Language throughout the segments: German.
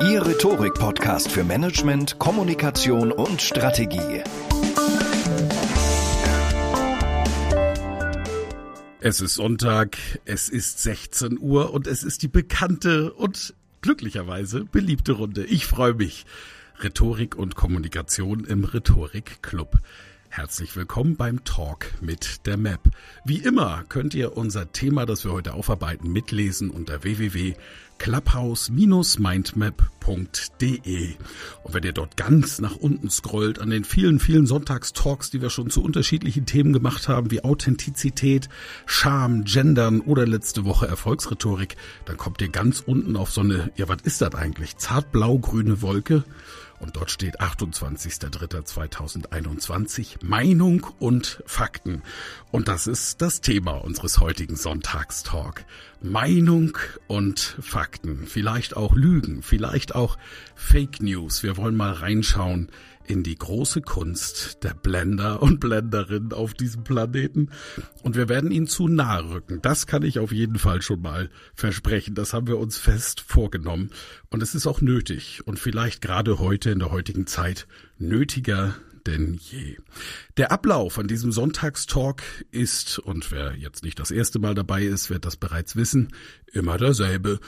Ihr Rhetorik-Podcast für Management, Kommunikation und Strategie. Es ist Sonntag, es ist 16 Uhr und es ist die bekannte und glücklicherweise beliebte Runde. Ich freue mich. Rhetorik und Kommunikation im Rhetorik Club. Herzlich willkommen beim Talk mit der Map. Wie immer könnt ihr unser Thema, das wir heute aufarbeiten, mitlesen unter www.clubhouse-mindmap.de. Und wenn ihr dort ganz nach unten scrollt an den vielen, vielen Sonntagstalks, die wir schon zu unterschiedlichen Themen gemacht haben, wie Authentizität, Charme, Gendern oder letzte Woche Erfolgsrhetorik, dann kommt ihr ganz unten auf so eine, ja, was ist das eigentlich? Zartblau-grüne Wolke. Und dort steht 28.03.2021 Meinung und Fakten. Und das ist das Thema unseres heutigen Sonntagstalk. Meinung und Fakten. Vielleicht auch Lügen, vielleicht auch Fake News. Wir wollen mal reinschauen in die große Kunst der Blender und Blenderinnen auf diesem Planeten. Und wir werden ihnen zu nahe rücken. Das kann ich auf jeden Fall schon mal versprechen. Das haben wir uns fest vorgenommen. Und es ist auch nötig. Und vielleicht gerade heute in der heutigen Zeit nötiger denn je. Der Ablauf an diesem Sonntagstalk ist, und wer jetzt nicht das erste Mal dabei ist, wird das bereits wissen, immer derselbe.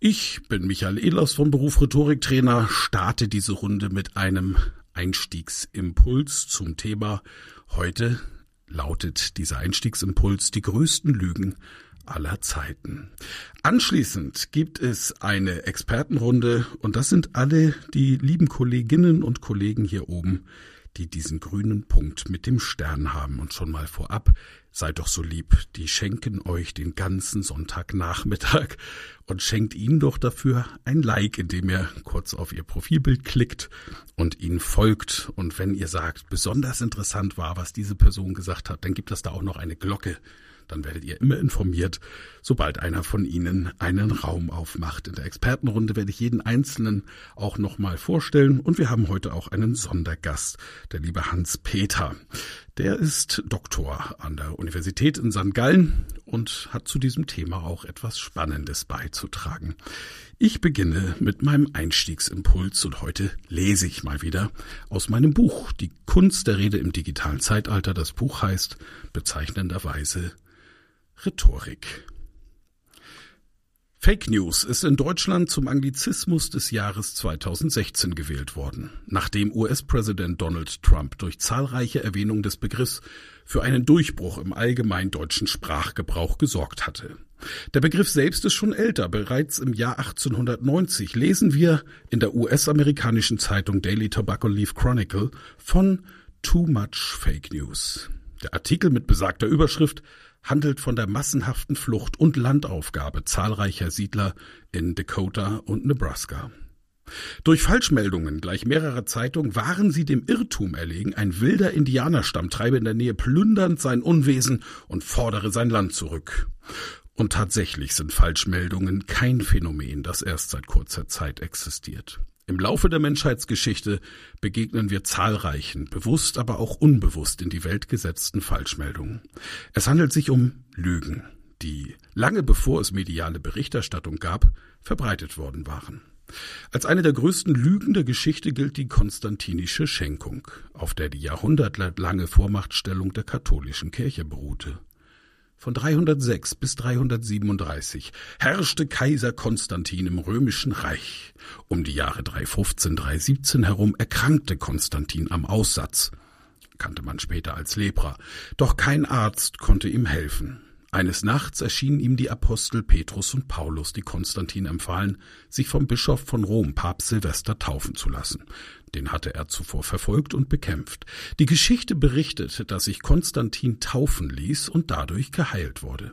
Ich bin Michael Ehlers von Beruf Rhetoriktrainer, starte diese Runde mit einem Einstiegsimpuls zum Thema. Heute lautet dieser Einstiegsimpuls die größten Lügen aller Zeiten. Anschließend gibt es eine Expertenrunde und das sind alle die lieben Kolleginnen und Kollegen hier oben, die diesen grünen Punkt mit dem Stern haben. Und schon mal vorab, seid doch so lieb, die schenken euch den ganzen Sonntagnachmittag und schenkt ihnen doch dafür ein Like, indem ihr kurz auf ihr Profilbild klickt und ihnen folgt. Und wenn ihr sagt, besonders interessant war, was diese Person gesagt hat, dann gibt es da auch noch eine Glocke dann werdet ihr immer informiert, sobald einer von Ihnen einen Raum aufmacht. In der Expertenrunde werde ich jeden Einzelnen auch nochmal vorstellen und wir haben heute auch einen Sondergast, der liebe Hans Peter. Der ist Doktor an der Universität in St. Gallen und hat zu diesem Thema auch etwas Spannendes beizutragen. Ich beginne mit meinem Einstiegsimpuls und heute lese ich mal wieder aus meinem Buch Die Kunst der Rede im digitalen Zeitalter. Das Buch heißt bezeichnenderweise Rhetorik. Fake News ist in Deutschland zum Anglizismus des Jahres 2016 gewählt worden, nachdem US-Präsident Donald Trump durch zahlreiche Erwähnungen des Begriffs für einen Durchbruch im allgemein deutschen Sprachgebrauch gesorgt hatte. Der Begriff selbst ist schon älter. Bereits im Jahr 1890 lesen wir in der US-amerikanischen Zeitung Daily Tobacco Leaf Chronicle von Too Much Fake News. Der Artikel mit besagter Überschrift handelt von der massenhaften Flucht und Landaufgabe zahlreicher Siedler in Dakota und Nebraska. Durch Falschmeldungen gleich mehrerer Zeitungen waren sie dem Irrtum erlegen, ein wilder Indianerstamm treibe in der Nähe plündernd sein Unwesen und fordere sein Land zurück. Und tatsächlich sind Falschmeldungen kein Phänomen, das erst seit kurzer Zeit existiert. Im Laufe der Menschheitsgeschichte begegnen wir zahlreichen, bewusst aber auch unbewusst in die Welt gesetzten Falschmeldungen. Es handelt sich um Lügen. die lange bevor es mediale Berichterstattung gab, verbreitet worden waren. Als eine der größten Lügen der Geschichte gilt die konstantinische Schenkung, auf der die jahrhundertlange Vormachtstellung der katholischen Kirche beruhte. Von 306 bis 337 herrschte Kaiser Konstantin im römischen Reich. Um die Jahre 315, 317 herum erkrankte Konstantin am Aussatz, kannte man später als Lepra, doch kein Arzt konnte ihm helfen. Eines Nachts erschienen ihm die Apostel Petrus und Paulus, die Konstantin empfahlen, sich vom Bischof von Rom, Papst Silvester, taufen zu lassen. Den hatte er zuvor verfolgt und bekämpft. Die Geschichte berichtet, dass sich Konstantin taufen ließ und dadurch geheilt wurde.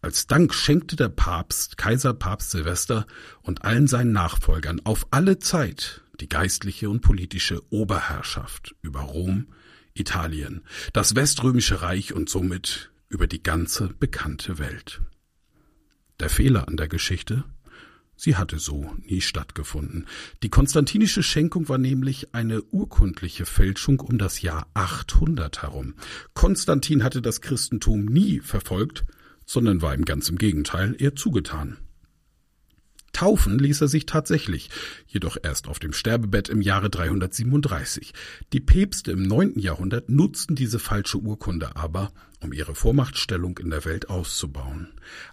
Als Dank schenkte der Papst, Kaiser Papst Silvester und allen seinen Nachfolgern auf alle Zeit die geistliche und politische Oberherrschaft über Rom, Italien, das Weströmische Reich und somit über die ganze bekannte Welt. Der Fehler an der Geschichte? Sie hatte so nie stattgefunden. Die konstantinische Schenkung war nämlich eine urkundliche Fälschung um das Jahr 800 herum. Konstantin hatte das Christentum nie verfolgt, sondern war ihm ganz im Gegenteil eher zugetan. Taufen ließ er sich tatsächlich, jedoch erst auf dem Sterbebett im Jahre 337. Die Päpste im neunten Jahrhundert nutzten diese falsche Urkunde aber, um ihre Vormachtstellung in der Welt auszubauen.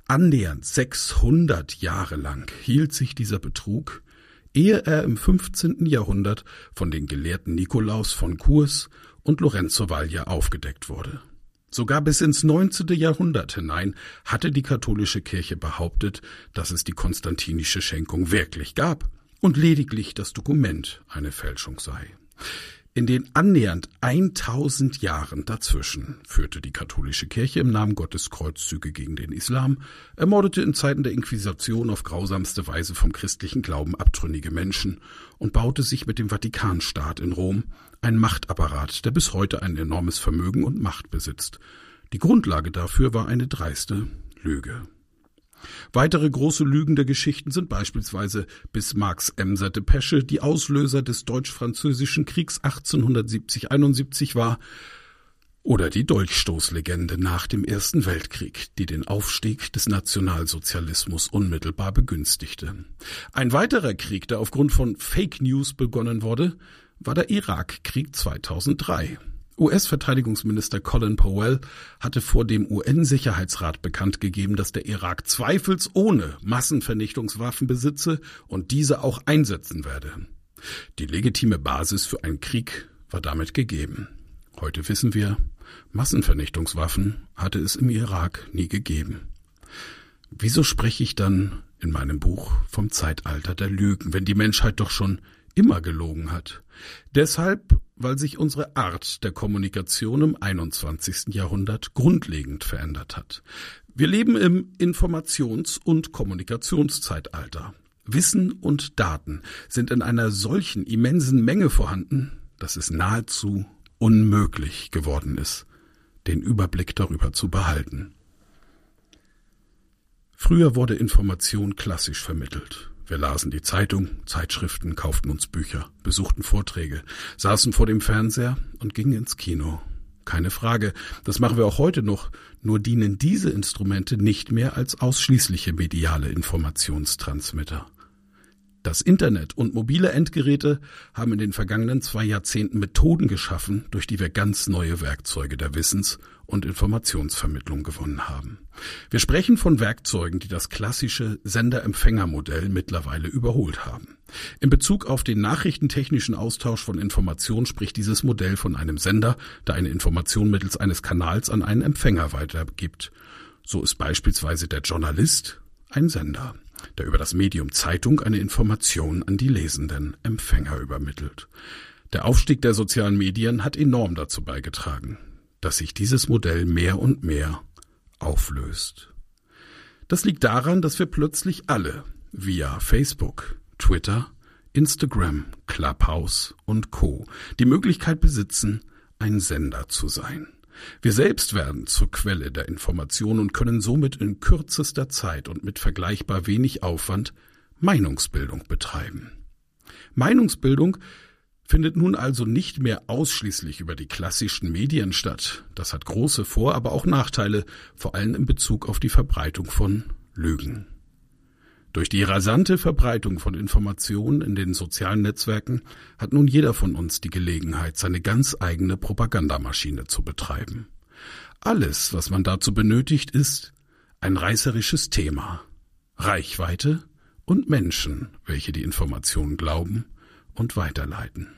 Annähernd 600 Jahre lang hielt sich dieser Betrug, ehe er im 15. Jahrhundert von den Gelehrten Nikolaus von Kurs und Lorenzo Valla aufgedeckt wurde. Sogar bis ins 19. Jahrhundert hinein hatte die katholische Kirche behauptet, dass es die konstantinische Schenkung wirklich gab und lediglich das Dokument eine Fälschung sei. In den annähernd 1000 Jahren dazwischen führte die katholische Kirche im Namen Gottes Kreuzzüge gegen den Islam, ermordete in Zeiten der Inquisition auf grausamste Weise vom christlichen Glauben abtrünnige Menschen und baute sich mit dem Vatikanstaat in Rom ein Machtapparat, der bis heute ein enormes Vermögen und Macht besitzt. Die Grundlage dafür war eine dreiste Lüge. Weitere große Lügen der Geschichten sind beispielsweise Bismarcks Emser Depesche, die Auslöser des deutsch-französischen Kriegs 1870-71 war, oder die Dolchstoßlegende nach dem Ersten Weltkrieg, die den Aufstieg des Nationalsozialismus unmittelbar begünstigte. Ein weiterer Krieg, der aufgrund von Fake News begonnen wurde, war der Irakkrieg 2003. US-Verteidigungsminister Colin Powell hatte vor dem UN-Sicherheitsrat bekannt gegeben, dass der Irak zweifelsohne Massenvernichtungswaffen besitze und diese auch einsetzen werde. Die legitime Basis für einen Krieg war damit gegeben. Heute wissen wir, Massenvernichtungswaffen hatte es im Irak nie gegeben. Wieso spreche ich dann in meinem Buch vom Zeitalter der Lügen, wenn die Menschheit doch schon immer gelogen hat? Deshalb weil sich unsere Art der Kommunikation im 21. Jahrhundert grundlegend verändert hat. Wir leben im Informations- und Kommunikationszeitalter. Wissen und Daten sind in einer solchen immensen Menge vorhanden, dass es nahezu unmöglich geworden ist, den Überblick darüber zu behalten. Früher wurde Information klassisch vermittelt. Wir lasen die Zeitung, Zeitschriften, kauften uns Bücher, besuchten Vorträge, saßen vor dem Fernseher und gingen ins Kino. Keine Frage, das machen wir auch heute noch, nur dienen diese Instrumente nicht mehr als ausschließliche mediale Informationstransmitter. Das Internet und mobile Endgeräte haben in den vergangenen zwei Jahrzehnten Methoden geschaffen, durch die wir ganz neue Werkzeuge der Wissens- und Informationsvermittlung gewonnen haben. Wir sprechen von Werkzeugen, die das klassische Sender-Empfänger-Modell mittlerweile überholt haben. In Bezug auf den nachrichtentechnischen Austausch von Informationen spricht dieses Modell von einem Sender, der eine Information mittels eines Kanals an einen Empfänger weitergibt. So ist beispielsweise der Journalist ein Sender der über das Medium Zeitung eine Information an die lesenden Empfänger übermittelt. Der Aufstieg der sozialen Medien hat enorm dazu beigetragen, dass sich dieses Modell mehr und mehr auflöst. Das liegt daran, dass wir plötzlich alle via Facebook, Twitter, Instagram, Clubhouse und Co. die Möglichkeit besitzen, ein Sender zu sein. Wir selbst werden zur Quelle der Information und können somit in kürzester Zeit und mit vergleichbar wenig Aufwand Meinungsbildung betreiben. Meinungsbildung findet nun also nicht mehr ausschließlich über die klassischen Medien statt. Das hat große Vor-, aber auch Nachteile, vor allem in Bezug auf die Verbreitung von Lügen. Durch die rasante Verbreitung von Informationen in den sozialen Netzwerken hat nun jeder von uns die Gelegenheit, seine ganz eigene Propagandamaschine zu betreiben. Alles, was man dazu benötigt, ist ein reißerisches Thema, Reichweite und Menschen, welche die Informationen glauben und weiterleiten.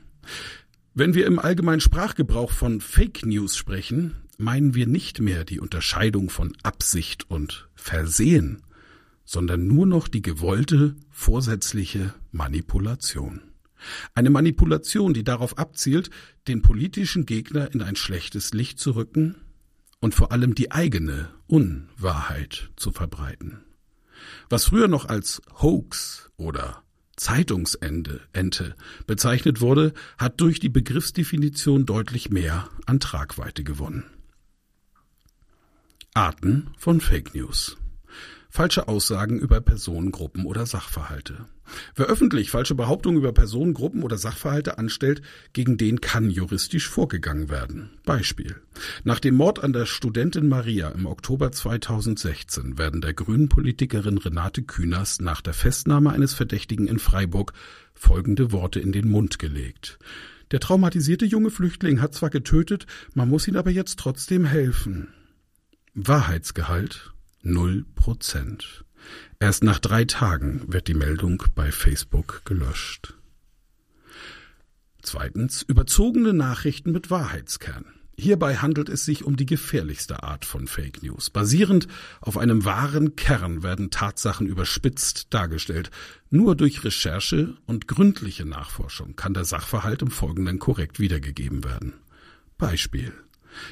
Wenn wir im allgemeinen Sprachgebrauch von Fake News sprechen, meinen wir nicht mehr die Unterscheidung von Absicht und Versehen, sondern nur noch die gewollte, vorsätzliche Manipulation. Eine Manipulation, die darauf abzielt, den politischen Gegner in ein schlechtes Licht zu rücken und vor allem die eigene Unwahrheit zu verbreiten. Was früher noch als Hoax oder Zeitungsende Ente bezeichnet wurde, hat durch die Begriffsdefinition deutlich mehr an Tragweite gewonnen. Arten von Fake News falsche Aussagen über Personen, Gruppen oder Sachverhalte. Wer öffentlich falsche Behauptungen über Personen, Gruppen oder Sachverhalte anstellt, gegen den kann juristisch vorgegangen werden. Beispiel. Nach dem Mord an der Studentin Maria im Oktober 2016 werden der grünen Politikerin Renate Künast nach der Festnahme eines Verdächtigen in Freiburg folgende Worte in den Mund gelegt. Der traumatisierte junge Flüchtling hat zwar getötet, man muss ihn aber jetzt trotzdem helfen. Wahrheitsgehalt Null Prozent. Erst nach drei Tagen wird die Meldung bei Facebook gelöscht. Zweitens überzogene Nachrichten mit Wahrheitskern. Hierbei handelt es sich um die gefährlichste Art von Fake News. Basierend auf einem wahren Kern werden Tatsachen überspitzt dargestellt. Nur durch Recherche und gründliche Nachforschung kann der Sachverhalt im Folgenden korrekt wiedergegeben werden. Beispiel.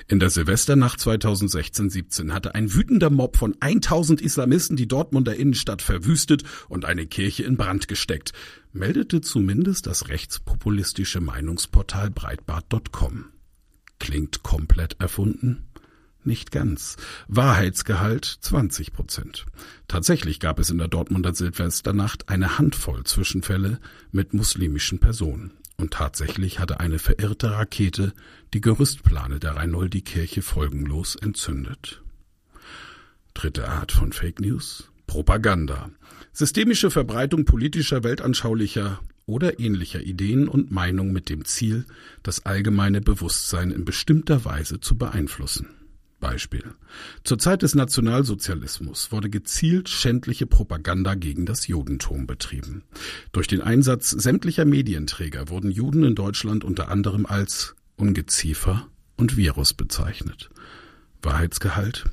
In der Silvesternacht 2016-17 hatte ein wütender Mob von 1000 Islamisten die Dortmunder Innenstadt verwüstet und eine Kirche in Brand gesteckt, meldete zumindest das rechtspopulistische Meinungsportal Breitbart.com. Klingt komplett erfunden? Nicht ganz. Wahrheitsgehalt 20 Prozent. Tatsächlich gab es in der Dortmunder Silvesternacht eine Handvoll Zwischenfälle mit muslimischen Personen. Und tatsächlich hatte eine verirrte Rakete die Gerüstplane der Reinoldi-Kirche folgenlos entzündet. Dritte Art von Fake News? Propaganda. Systemische Verbreitung politischer, weltanschaulicher oder ähnlicher Ideen und Meinungen mit dem Ziel, das allgemeine Bewusstsein in bestimmter Weise zu beeinflussen. Beispiel. Zur Zeit des Nationalsozialismus wurde gezielt schändliche Propaganda gegen das Judentum betrieben. Durch den Einsatz sämtlicher Medienträger wurden Juden in Deutschland unter anderem als Ungeziefer und Virus bezeichnet. Wahrheitsgehalt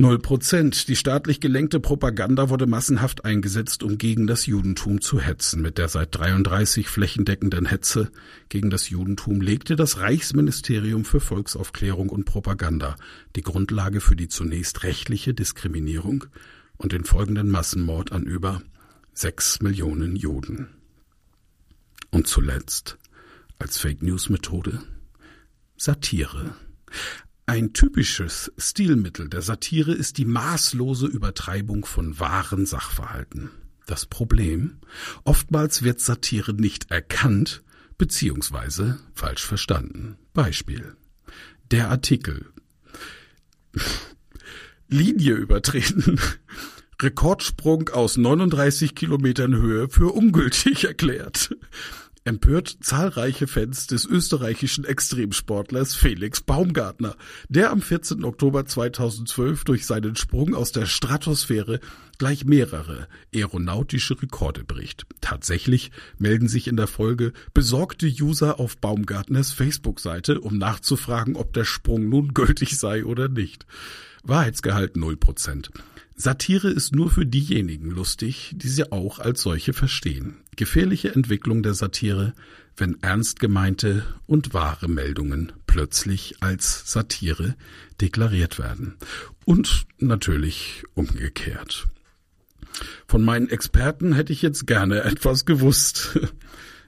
Null Prozent. Die staatlich gelenkte Propaganda wurde massenhaft eingesetzt, um gegen das Judentum zu hetzen. Mit der seit 33 flächendeckenden Hetze gegen das Judentum legte das Reichsministerium für Volksaufklärung und Propaganda die Grundlage für die zunächst rechtliche Diskriminierung und den folgenden Massenmord an über sechs Millionen Juden. Und zuletzt als Fake News Methode Satire. Ein typisches Stilmittel der Satire ist die maßlose Übertreibung von wahren Sachverhalten. Das Problem? Oftmals wird Satire nicht erkannt beziehungsweise falsch verstanden. Beispiel. Der Artikel. Linie übertreten. Rekordsprung aus 39 Kilometern Höhe für ungültig erklärt empört zahlreiche Fans des österreichischen Extremsportlers Felix Baumgartner, der am 14. Oktober 2012 durch seinen Sprung aus der Stratosphäre gleich mehrere aeronautische Rekorde bricht. Tatsächlich melden sich in der Folge besorgte User auf Baumgartners Facebook-Seite, um nachzufragen, ob der Sprung nun gültig sei oder nicht. Wahrheitsgehalt 0%. Satire ist nur für diejenigen lustig, die sie auch als solche verstehen. Gefährliche Entwicklung der Satire, wenn ernst gemeinte und wahre Meldungen plötzlich als Satire deklariert werden. Und natürlich umgekehrt. Von meinen Experten hätte ich jetzt gerne etwas gewusst.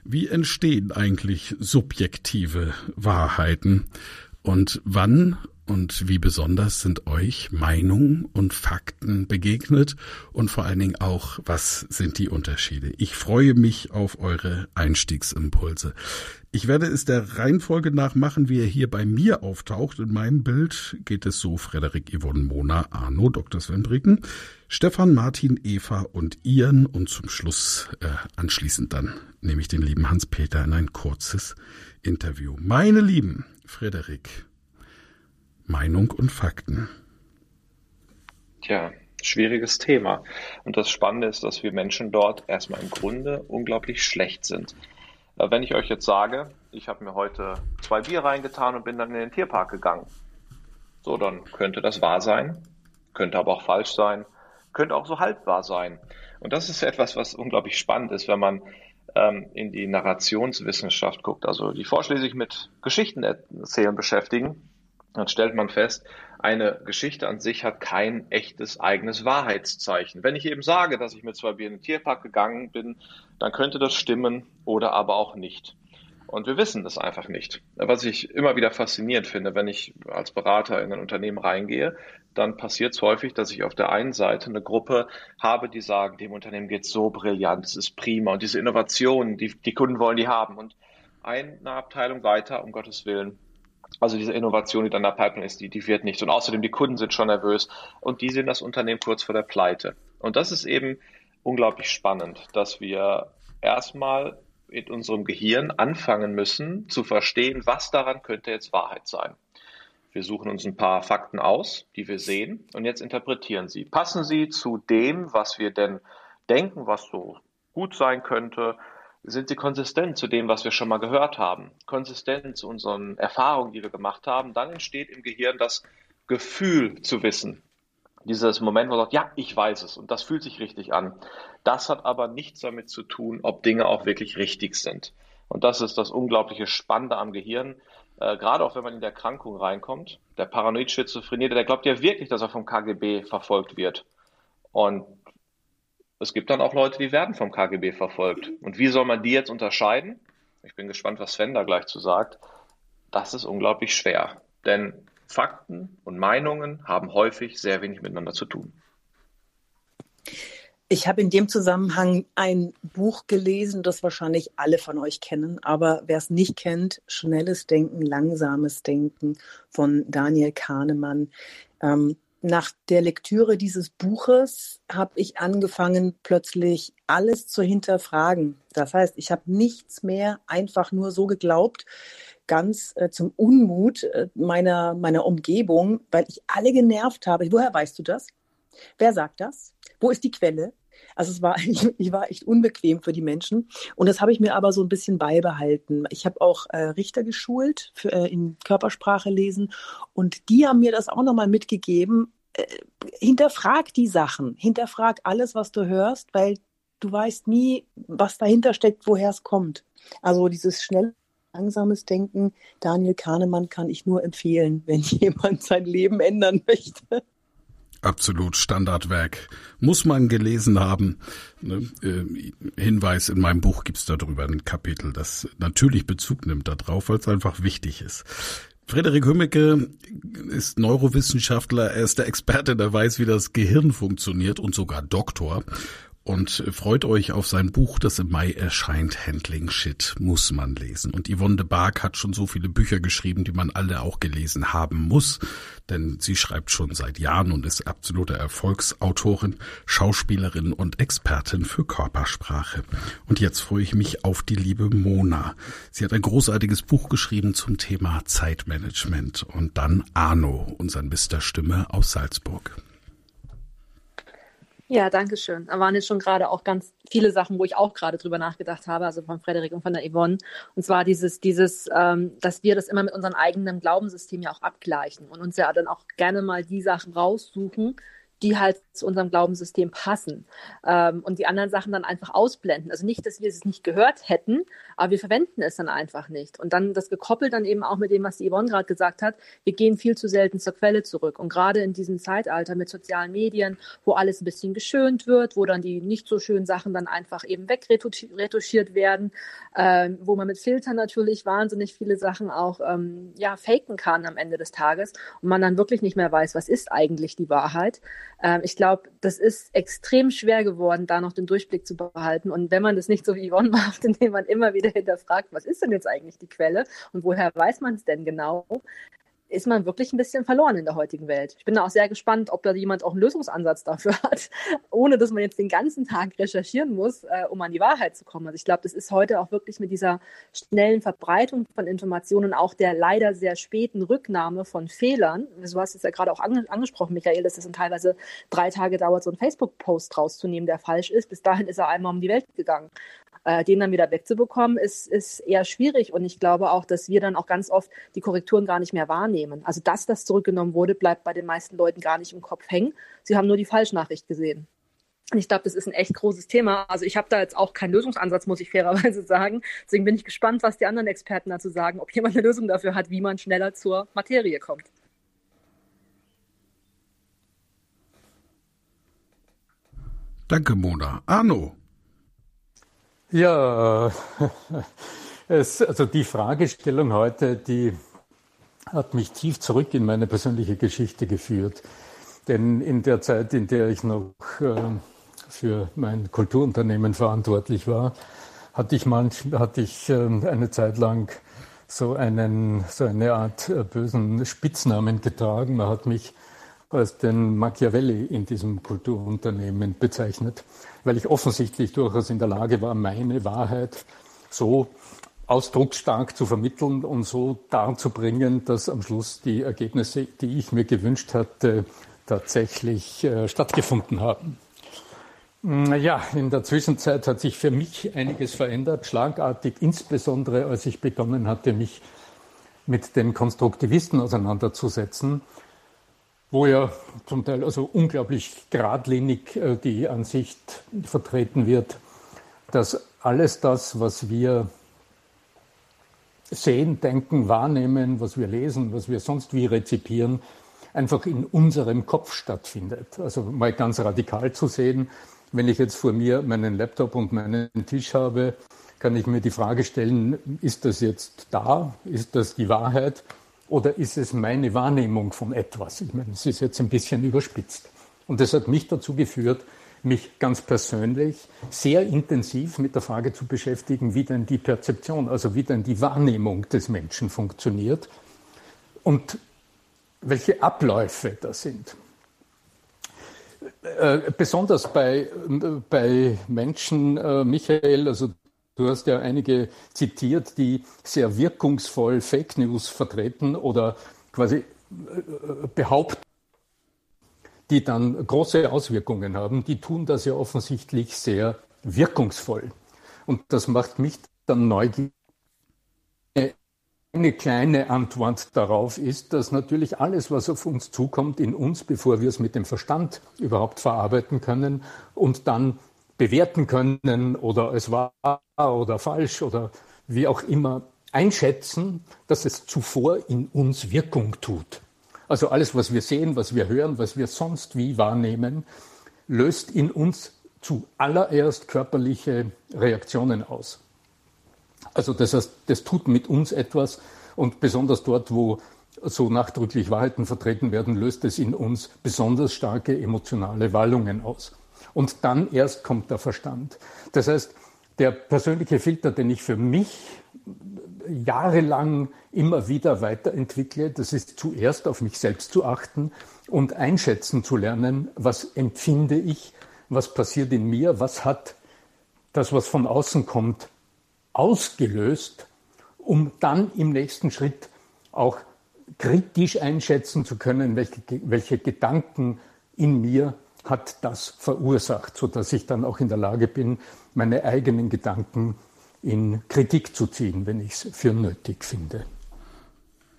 Wie entstehen eigentlich subjektive Wahrheiten? Und wann und wie besonders sind euch Meinungen und Fakten begegnet und vor allen Dingen auch, was sind die Unterschiede? Ich freue mich auf eure Einstiegsimpulse. Ich werde es der Reihenfolge nach machen, wie er hier bei mir auftaucht. In meinem Bild geht es so Frederik Yvonne Mona, Arno, Dr. Sven Bricken, Stefan, Martin, Eva und Ian und zum Schluss äh, anschließend dann nehme ich den lieben Hans-Peter in ein kurzes Interview. Meine Lieben, Frederik, Meinung und Fakten. Tja, schwieriges Thema. Und das Spannende ist, dass wir Menschen dort erstmal im Grunde unglaublich schlecht sind. Äh, wenn ich euch jetzt sage, ich habe mir heute zwei Bier reingetan und bin dann in den Tierpark gegangen, so, dann könnte das wahr sein, könnte aber auch falsch sein, könnte auch so halb wahr sein. Und das ist etwas, was unglaublich spannend ist, wenn man ähm, in die Narrationswissenschaft guckt, also die Vorschläge sich mit Geschichten erzählen beschäftigen, dann stellt man fest, eine Geschichte an sich hat kein echtes eigenes Wahrheitszeichen. Wenn ich eben sage, dass ich mit zwei Bier in den Tierpark gegangen bin, dann könnte das stimmen oder aber auch nicht. Und wir wissen das einfach nicht. Was ich immer wieder faszinierend finde, wenn ich als Berater in ein Unternehmen reingehe, dann passiert es häufig, dass ich auf der einen Seite eine Gruppe habe, die sagen, dem Unternehmen geht so brillant, es ist prima und diese Innovationen, die die Kunden wollen die haben. Und eine Abteilung weiter, um Gottes Willen, also diese Innovation, die dann in der Pipeline ist, die, die wird nicht. Und außerdem, die Kunden sind schon nervös und die sehen das Unternehmen kurz vor der Pleite. Und das ist eben unglaublich spannend, dass wir erstmal in unserem Gehirn anfangen müssen zu verstehen, was daran könnte jetzt Wahrheit sein. Wir suchen uns ein paar Fakten aus, die wir sehen, und jetzt interpretieren sie. Passen sie zu dem, was wir denn denken, was so gut sein könnte? Sind sie konsistent zu dem, was wir schon mal gehört haben, konsistent zu unseren Erfahrungen, die wir gemacht haben, dann entsteht im Gehirn das Gefühl zu wissen. Dieses Moment, wo man sagt, ja, ich weiß es und das fühlt sich richtig an. Das hat aber nichts damit zu tun, ob Dinge auch wirklich richtig sind. Und das ist das unglaubliche Spannende am Gehirn. Äh, gerade auch wenn man in der Erkrankung reinkommt. Der Paranoid-Schizophrenierte, der glaubt ja wirklich, dass er vom KGB verfolgt wird. Und es gibt dann auch Leute, die werden vom KGB verfolgt. Und wie soll man die jetzt unterscheiden? Ich bin gespannt, was Sven da gleich zu sagt. Das ist unglaublich schwer. Denn Fakten und Meinungen haben häufig sehr wenig miteinander zu tun. Ich habe in dem Zusammenhang ein Buch gelesen, das wahrscheinlich alle von euch kennen, aber wer es nicht kennt, Schnelles Denken, Langsames Denken von Daniel Kahnemann. Ähm, nach der Lektüre dieses Buches habe ich angefangen, plötzlich alles zu hinterfragen. Das heißt, ich habe nichts mehr einfach nur so geglaubt, ganz äh, zum Unmut äh, meiner, meiner Umgebung, weil ich alle genervt habe. Woher weißt du das? Wer sagt das? Wo ist die Quelle? Also es war, ich, war echt unbequem für die Menschen. Und das habe ich mir aber so ein bisschen beibehalten. Ich habe auch äh, Richter geschult für, äh, in Körpersprache lesen. Und die haben mir das auch nochmal mitgegeben. Äh, hinterfrag die Sachen. Hinterfrag alles, was du hörst, weil du weißt nie, was dahinter steckt, woher es kommt. Also dieses schnell langsames Denken, Daniel Kahnemann kann ich nur empfehlen, wenn jemand sein Leben ändern möchte. Absolut Standardwerk. Muss man gelesen haben. Ne? Äh, Hinweis, in meinem Buch gibt's darüber ein Kapitel, das natürlich Bezug nimmt darauf, weil es einfach wichtig ist. Frederik Hümmecke ist Neurowissenschaftler, er ist der Experte, der weiß, wie das Gehirn funktioniert und sogar Doktor und freut euch auf sein Buch, das im Mai erscheint. Handling Shit muss man lesen. Und Yvonne de Barg hat schon so viele Bücher geschrieben, die man alle auch gelesen haben muss, denn sie schreibt schon seit Jahren und ist absolute Erfolgsautorin, Schauspielerin und Expertin für Körpersprache. Und jetzt freue ich mich auf die liebe Mona. Sie hat ein großartiges Buch geschrieben zum Thema Zeitmanagement und dann Arno, unseren Mr. Stimme aus Salzburg. Ja, danke schön. Da waren jetzt schon gerade auch ganz viele Sachen, wo ich auch gerade drüber nachgedacht habe, also von Frederik und von der Yvonne. Und zwar dieses, dieses, ähm, dass wir das immer mit unserem eigenen Glaubenssystem ja auch abgleichen und uns ja dann auch gerne mal die Sachen raussuchen, die halt zu unserem Glaubenssystem passen ähm, und die anderen Sachen dann einfach ausblenden. Also nicht, dass wir es nicht gehört hätten, aber wir verwenden es dann einfach nicht. Und dann das gekoppelt dann eben auch mit dem, was die Yvonne gerade gesagt hat, wir gehen viel zu selten zur Quelle zurück. Und gerade in diesem Zeitalter mit sozialen Medien, wo alles ein bisschen geschönt wird, wo dann die nicht so schönen Sachen dann einfach eben wegretuschiert werden, ähm, wo man mit Filtern natürlich wahnsinnig viele Sachen auch ähm, ja, faken kann am Ende des Tages und man dann wirklich nicht mehr weiß, was ist eigentlich die Wahrheit. Ähm, ich glaube, das ist extrem schwer geworden, da noch den Durchblick zu behalten. Und wenn man das nicht so wie Yvonne macht, indem man immer wieder hinterfragt, was ist denn jetzt eigentlich die Quelle und woher weiß man es denn genau, ist man wirklich ein bisschen verloren in der heutigen Welt. Ich bin da auch sehr gespannt, ob da jemand auch einen Lösungsansatz dafür hat, ohne dass man jetzt den ganzen Tag recherchieren muss, äh, um an die Wahrheit zu kommen. Also ich glaube, das ist heute auch wirklich mit dieser schnellen Verbreitung von Informationen, auch der leider sehr späten Rücknahme von Fehlern. Du hast es ja gerade auch ange angesprochen, Michael, dass es dann teilweise drei Tage dauert, so einen Facebook-Post rauszunehmen, der falsch ist. Bis dahin ist er einmal um die Welt gegangen äh, den dann wieder wegzubekommen, ist, ist eher schwierig. Und ich glaube auch, dass wir dann auch ganz oft die Korrekturen gar nicht mehr wahrnehmen. Also dass das zurückgenommen wurde, bleibt bei den meisten Leuten gar nicht im Kopf hängen. Sie haben nur die Falschnachricht gesehen. Ich glaube, das ist ein echt großes Thema. Also ich habe da jetzt auch keinen Lösungsansatz, muss ich fairerweise sagen. Deswegen bin ich gespannt, was die anderen Experten dazu sagen, ob jemand eine Lösung dafür hat, wie man schneller zur Materie kommt. Danke, Mona. Arno. Ja, es, also die Fragestellung heute, die hat mich tief zurück in meine persönliche Geschichte geführt. Denn in der Zeit, in der ich noch äh, für mein Kulturunternehmen verantwortlich war, hatte ich, manch, hatte ich äh, eine Zeit lang so, einen, so eine Art äh, bösen Spitznamen getragen. Man hat mich als den Machiavelli in diesem Kulturunternehmen bezeichnet, weil ich offensichtlich durchaus in der Lage war, meine Wahrheit so ausdrucksstark zu vermitteln und so darzubringen, dass am Schluss die Ergebnisse, die ich mir gewünscht hatte, tatsächlich äh, stattgefunden haben. Mm, ja, in der Zwischenzeit hat sich für mich einiges verändert, schlagartig, insbesondere als ich begonnen hatte, mich mit den Konstruktivisten auseinanderzusetzen wo ja zum Teil also unglaublich geradlinig äh, die Ansicht vertreten wird, dass alles das, was wir sehen, denken, wahrnehmen, was wir lesen, was wir sonst wie rezipieren, einfach in unserem Kopf stattfindet. Also mal ganz radikal zu sehen, wenn ich jetzt vor mir meinen Laptop und meinen Tisch habe, kann ich mir die Frage stellen, ist das jetzt da? Ist das die Wahrheit? Oder ist es meine Wahrnehmung von etwas? Ich meine, es ist jetzt ein bisschen überspitzt. Und das hat mich dazu geführt, mich ganz persönlich sehr intensiv mit der Frage zu beschäftigen, wie denn die Perzeption, also wie denn die Wahrnehmung des Menschen funktioniert und welche Abläufe das sind. Äh, besonders bei, bei Menschen, äh, Michael, also Du hast ja einige zitiert, die sehr wirkungsvoll Fake News vertreten oder quasi äh, behaupten, die dann große Auswirkungen haben. Die tun das ja offensichtlich sehr wirkungsvoll. Und das macht mich dann neugierig. Eine kleine Antwort darauf ist, dass natürlich alles, was auf uns zukommt, in uns, bevor wir es mit dem Verstand überhaupt verarbeiten können und dann bewerten können oder es war oder falsch oder wie auch immer einschätzen, dass es zuvor in uns Wirkung tut. Also alles, was wir sehen, was wir hören, was wir sonst wie wahrnehmen, löst in uns zuallererst körperliche Reaktionen aus. Also das heißt, das tut mit uns etwas und besonders dort, wo so nachdrücklich Wahrheiten vertreten werden, löst es in uns besonders starke emotionale Wallungen aus und dann erst kommt der Verstand. Das heißt, der persönliche Filter, den ich für mich jahrelang immer wieder weiterentwickle, das ist zuerst auf mich selbst zu achten und einschätzen zu lernen, was empfinde ich, was passiert in mir, was hat das, was von außen kommt, ausgelöst, um dann im nächsten Schritt auch kritisch einschätzen zu können, welche, welche Gedanken in mir hat das verursacht, sodass ich dann auch in der Lage bin, meine eigenen Gedanken in Kritik zu ziehen, wenn ich es für nötig finde.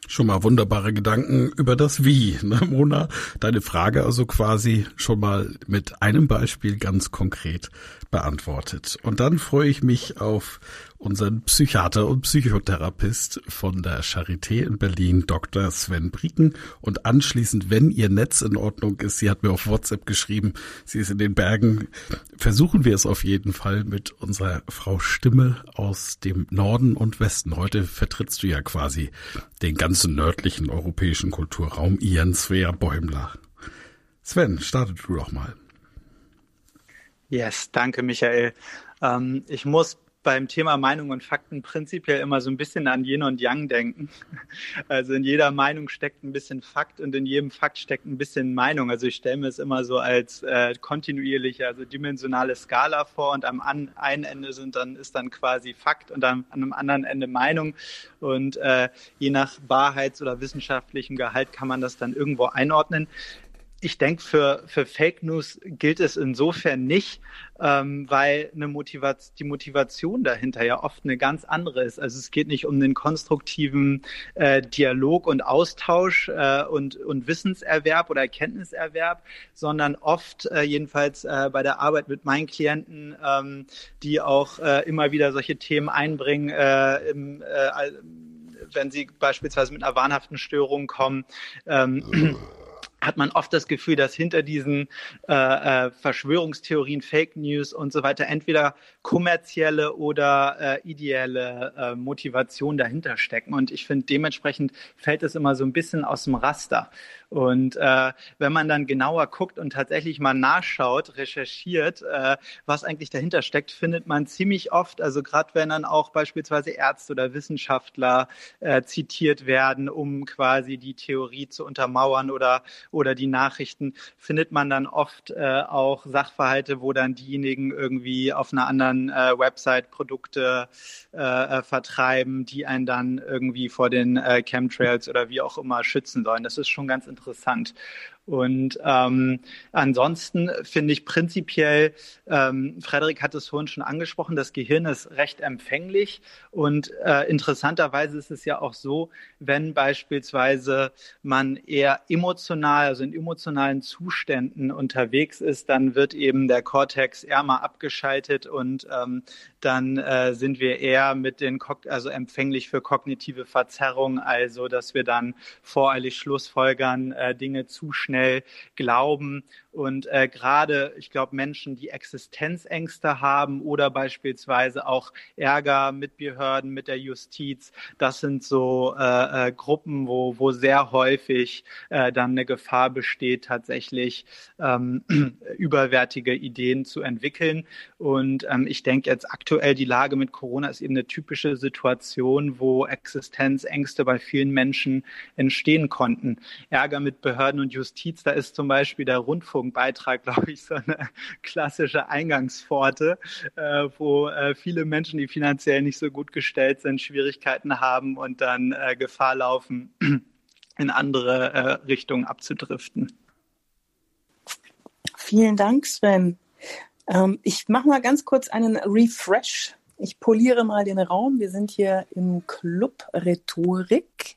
Schon mal wunderbare Gedanken über das Wie, ne, Mona? Deine Frage also quasi schon mal mit einem Beispiel ganz konkret beantwortet. Und dann freue ich mich auf unseren Psychiater und Psychotherapist von der Charité in Berlin, Dr. Sven Brieken. Und anschließend, wenn Ihr Netz in Ordnung ist, sie hat mir auf WhatsApp geschrieben, sie ist in den Bergen, versuchen wir es auf jeden Fall mit unserer Frau Stimme aus dem Norden und Westen. Heute vertrittst du ja quasi den ganzen nördlichen europäischen Kulturraum, Ian Svea Bäumler. Sven, startet du doch mal. Yes, danke Michael. Ähm, ich muss beim Thema Meinung und Fakten prinzipiell immer so ein bisschen an Yin und Yang denken. Also in jeder Meinung steckt ein bisschen Fakt und in jedem Fakt steckt ein bisschen Meinung. Also ich stelle mir es immer so als äh, kontinuierliche, also dimensionale Skala vor und am an, einen Ende sind dann, ist dann quasi Fakt und am, an einem anderen Ende Meinung. Und äh, je nach Wahrheits- oder wissenschaftlichem Gehalt kann man das dann irgendwo einordnen ich denke, für, für Fake News gilt es insofern nicht, ähm, weil eine Motivation, die Motivation dahinter ja oft eine ganz andere ist. Also es geht nicht um den konstruktiven äh, Dialog und Austausch äh, und, und Wissenserwerb oder Erkenntniserwerb, sondern oft, äh, jedenfalls äh, bei der Arbeit mit meinen Klienten, ähm, die auch äh, immer wieder solche Themen einbringen, äh, im, äh, wenn sie beispielsweise mit einer wahnhaften Störung kommen. Ähm, hat man oft das Gefühl, dass hinter diesen äh, äh, Verschwörungstheorien, Fake News und so weiter entweder kommerzielle oder äh, ideelle äh, Motivation dahinter stecken. Und ich finde, dementsprechend fällt es immer so ein bisschen aus dem Raster. Und äh, wenn man dann genauer guckt und tatsächlich mal nachschaut, recherchiert, äh, was eigentlich dahinter steckt, findet man ziemlich oft, also gerade wenn dann auch beispielsweise Ärzte oder Wissenschaftler äh, zitiert werden, um quasi die Theorie zu untermauern oder, oder die Nachrichten, findet man dann oft äh, auch Sachverhalte, wo dann diejenigen irgendwie auf einer anderen äh, Website Produkte äh, äh vertreiben, die einen dann irgendwie vor den äh, Chemtrails oder wie auch immer schützen sollen. Das ist schon ganz interessant interessant. Und ähm, ansonsten finde ich prinzipiell, ähm, Frederik hat es vorhin schon angesprochen, das Gehirn ist recht empfänglich. Und äh, interessanterweise ist es ja auch so, wenn beispielsweise man eher emotional, also in emotionalen Zuständen unterwegs ist, dann wird eben der Cortex eher mal abgeschaltet und ähm, dann äh, sind wir eher mit den, also empfänglich für kognitive Verzerrung, also dass wir dann voreilig Schlussfolgern, äh, Dinge zu schnell glauben und äh, gerade, ich glaube, Menschen, die Existenzängste haben oder beispielsweise auch Ärger mit Behörden, mit der Justiz, das sind so äh, äh, Gruppen, wo, wo sehr häufig äh, dann eine Gefahr besteht, tatsächlich ähm, überwertige Ideen zu entwickeln. Und ähm, ich denke jetzt aktuell, die Lage mit Corona ist eben eine typische Situation, wo Existenzängste bei vielen Menschen entstehen konnten. Ärger mit Behörden und Justiz, da ist zum Beispiel der Rundfunk Beitrag, glaube ich, so eine klassische Eingangspforte, äh, wo äh, viele Menschen, die finanziell nicht so gut gestellt sind, Schwierigkeiten haben und dann äh, Gefahr laufen, in andere äh, Richtungen abzudriften. Vielen Dank, Sven. Ähm, ich mache mal ganz kurz einen Refresh. Ich poliere mal den Raum. Wir sind hier im Club Rhetorik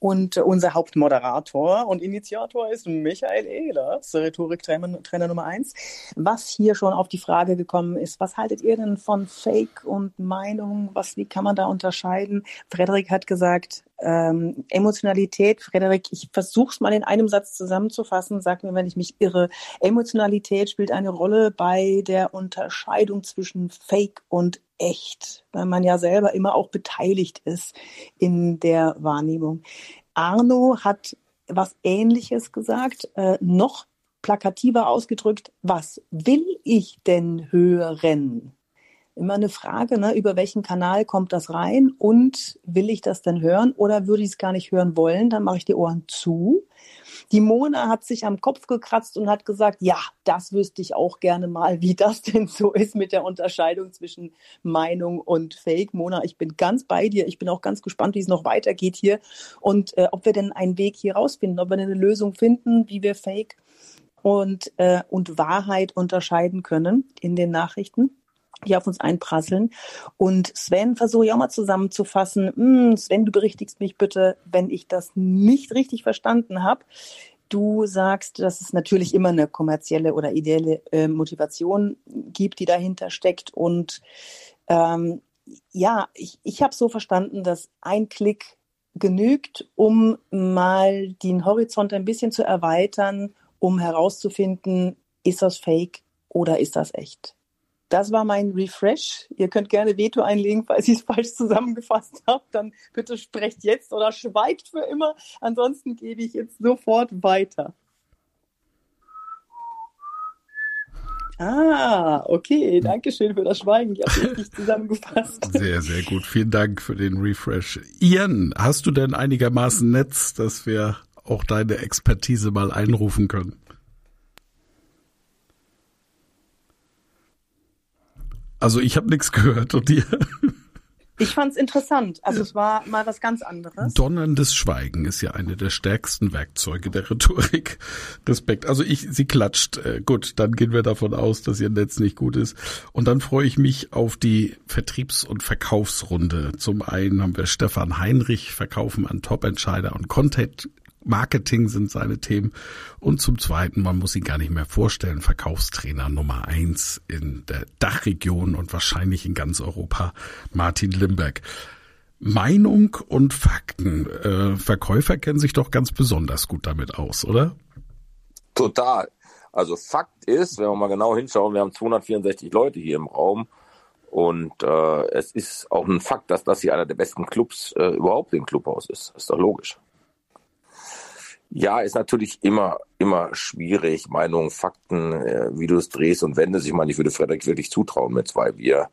und unser Hauptmoderator und Initiator ist Michael Ehlers, Rhetoriktrainer Nummer eins. Was hier schon auf die Frage gekommen ist, was haltet ihr denn von Fake und Meinung? Was, wie kann man da unterscheiden? Frederik hat gesagt, ähm, Emotionalität, Frederik, ich versuche es mal in einem Satz zusammenzufassen, sag mir, wenn ich mich irre. Emotionalität spielt eine Rolle bei der Unterscheidung zwischen Fake und echt, weil man ja selber immer auch beteiligt ist in der Wahrnehmung. Arno hat was Ähnliches gesagt, äh, noch plakativer ausgedrückt, was will ich denn hören? Immer eine Frage, ne, über welchen Kanal kommt das rein und will ich das denn hören oder würde ich es gar nicht hören wollen, dann mache ich die Ohren zu. Die Mona hat sich am Kopf gekratzt und hat gesagt, ja, das wüsste ich auch gerne mal, wie das denn so ist mit der Unterscheidung zwischen Meinung und Fake. Mona, ich bin ganz bei dir. Ich bin auch ganz gespannt, wie es noch weitergeht hier und äh, ob wir denn einen Weg hier rausfinden, ob wir eine Lösung finden, wie wir Fake und, äh, und Wahrheit unterscheiden können in den Nachrichten. Die auf uns einprasseln. Und Sven, versuche ich auch mal zusammenzufassen. Hm, Sven, du berichtigst mich bitte, wenn ich das nicht richtig verstanden habe. Du sagst, dass es natürlich immer eine kommerzielle oder ideelle äh, Motivation gibt, die dahinter steckt. Und ähm, ja, ich, ich habe so verstanden, dass ein Klick genügt, um mal den Horizont ein bisschen zu erweitern, um herauszufinden, ist das fake oder ist das echt? Das war mein Refresh. Ihr könnt gerne Veto einlegen, falls ich es falsch zusammengefasst habe. Dann bitte sprecht jetzt oder schweigt für immer. Ansonsten gebe ich jetzt sofort weiter. Ah, okay. Dankeschön für das Schweigen. Ich habe richtig zusammengefasst. Sehr, sehr gut. Vielen Dank für den Refresh. Ian, hast du denn einigermaßen Netz, dass wir auch deine Expertise mal einrufen können? Also ich habe nichts gehört und dir? Ich fand es interessant. Also es war mal was ganz anderes. Donnerndes Schweigen ist ja eine der stärksten Werkzeuge der Rhetorik. Respekt. Also ich, sie klatscht. Äh, gut, dann gehen wir davon aus, dass ihr Netz nicht gut ist. Und dann freue ich mich auf die Vertriebs- und Verkaufsrunde. Zum einen haben wir Stefan Heinrich, Verkaufen an Top-Entscheider und Content Marketing sind seine Themen. Und zum Zweiten, man muss ihn gar nicht mehr vorstellen, Verkaufstrainer Nummer eins in der Dachregion und wahrscheinlich in ganz Europa, Martin Limberg. Meinung und Fakten. Äh, Verkäufer kennen sich doch ganz besonders gut damit aus, oder? Total. Also Fakt ist, wenn wir mal genau hinschauen, wir haben 264 Leute hier im Raum und äh, es ist auch ein Fakt, dass das hier einer der besten Clubs äh, überhaupt im Clubhaus ist. Ist doch logisch. Ja, ist natürlich immer, immer schwierig. Meinungen, Fakten, äh, wie du es drehst und wendest. Ich meine, ich würde Frederik wirklich zutrauen, mit zwei Bier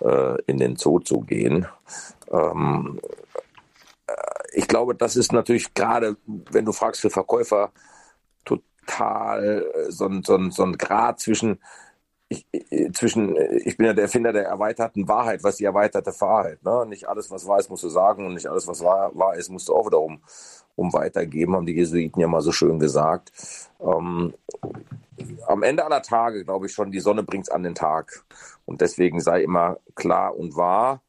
äh, in den Zoo zu gehen. Ähm, äh, ich glaube, das ist natürlich gerade, wenn du fragst für Verkäufer, total äh, so ein, so ein, so ein Grad zwischen ich, zwischen, ich bin ja der Erfinder der erweiterten Wahrheit, was die erweiterte Wahrheit. Ne? Nicht alles, was wahr ist, musst du sagen und nicht alles, was wahr, wahr ist, musst du auch wiederum um weitergeben, haben die Jesuiten ja mal so schön gesagt. Ähm, am Ende aller Tage glaube ich schon, die Sonne bringt es an den Tag. Und deswegen sei immer klar und wahr.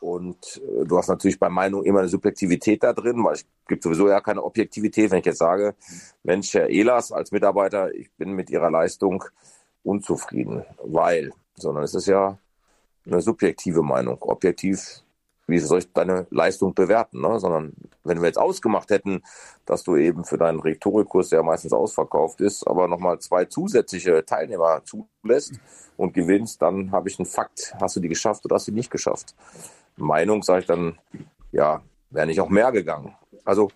Und äh, du hast natürlich bei Meinung immer eine Subjektivität da drin, weil es gibt sowieso ja keine Objektivität. Wenn ich jetzt sage, Mensch, Herr Ehlers als Mitarbeiter, ich bin mit Ihrer Leistung unzufrieden, weil, sondern es ist ja eine subjektive Meinung. Objektiv wie soll ich deine Leistung bewerten, ne? sondern wenn wir jetzt ausgemacht hätten, dass du eben für deinen Rhetorikkurs, der meistens ausverkauft ist, aber nochmal zwei zusätzliche Teilnehmer zulässt und gewinnst, dann habe ich einen Fakt. Hast du die geschafft oder hast du die nicht geschafft? Meinung sage ich dann, ja, wäre nicht auch mehr gegangen. Also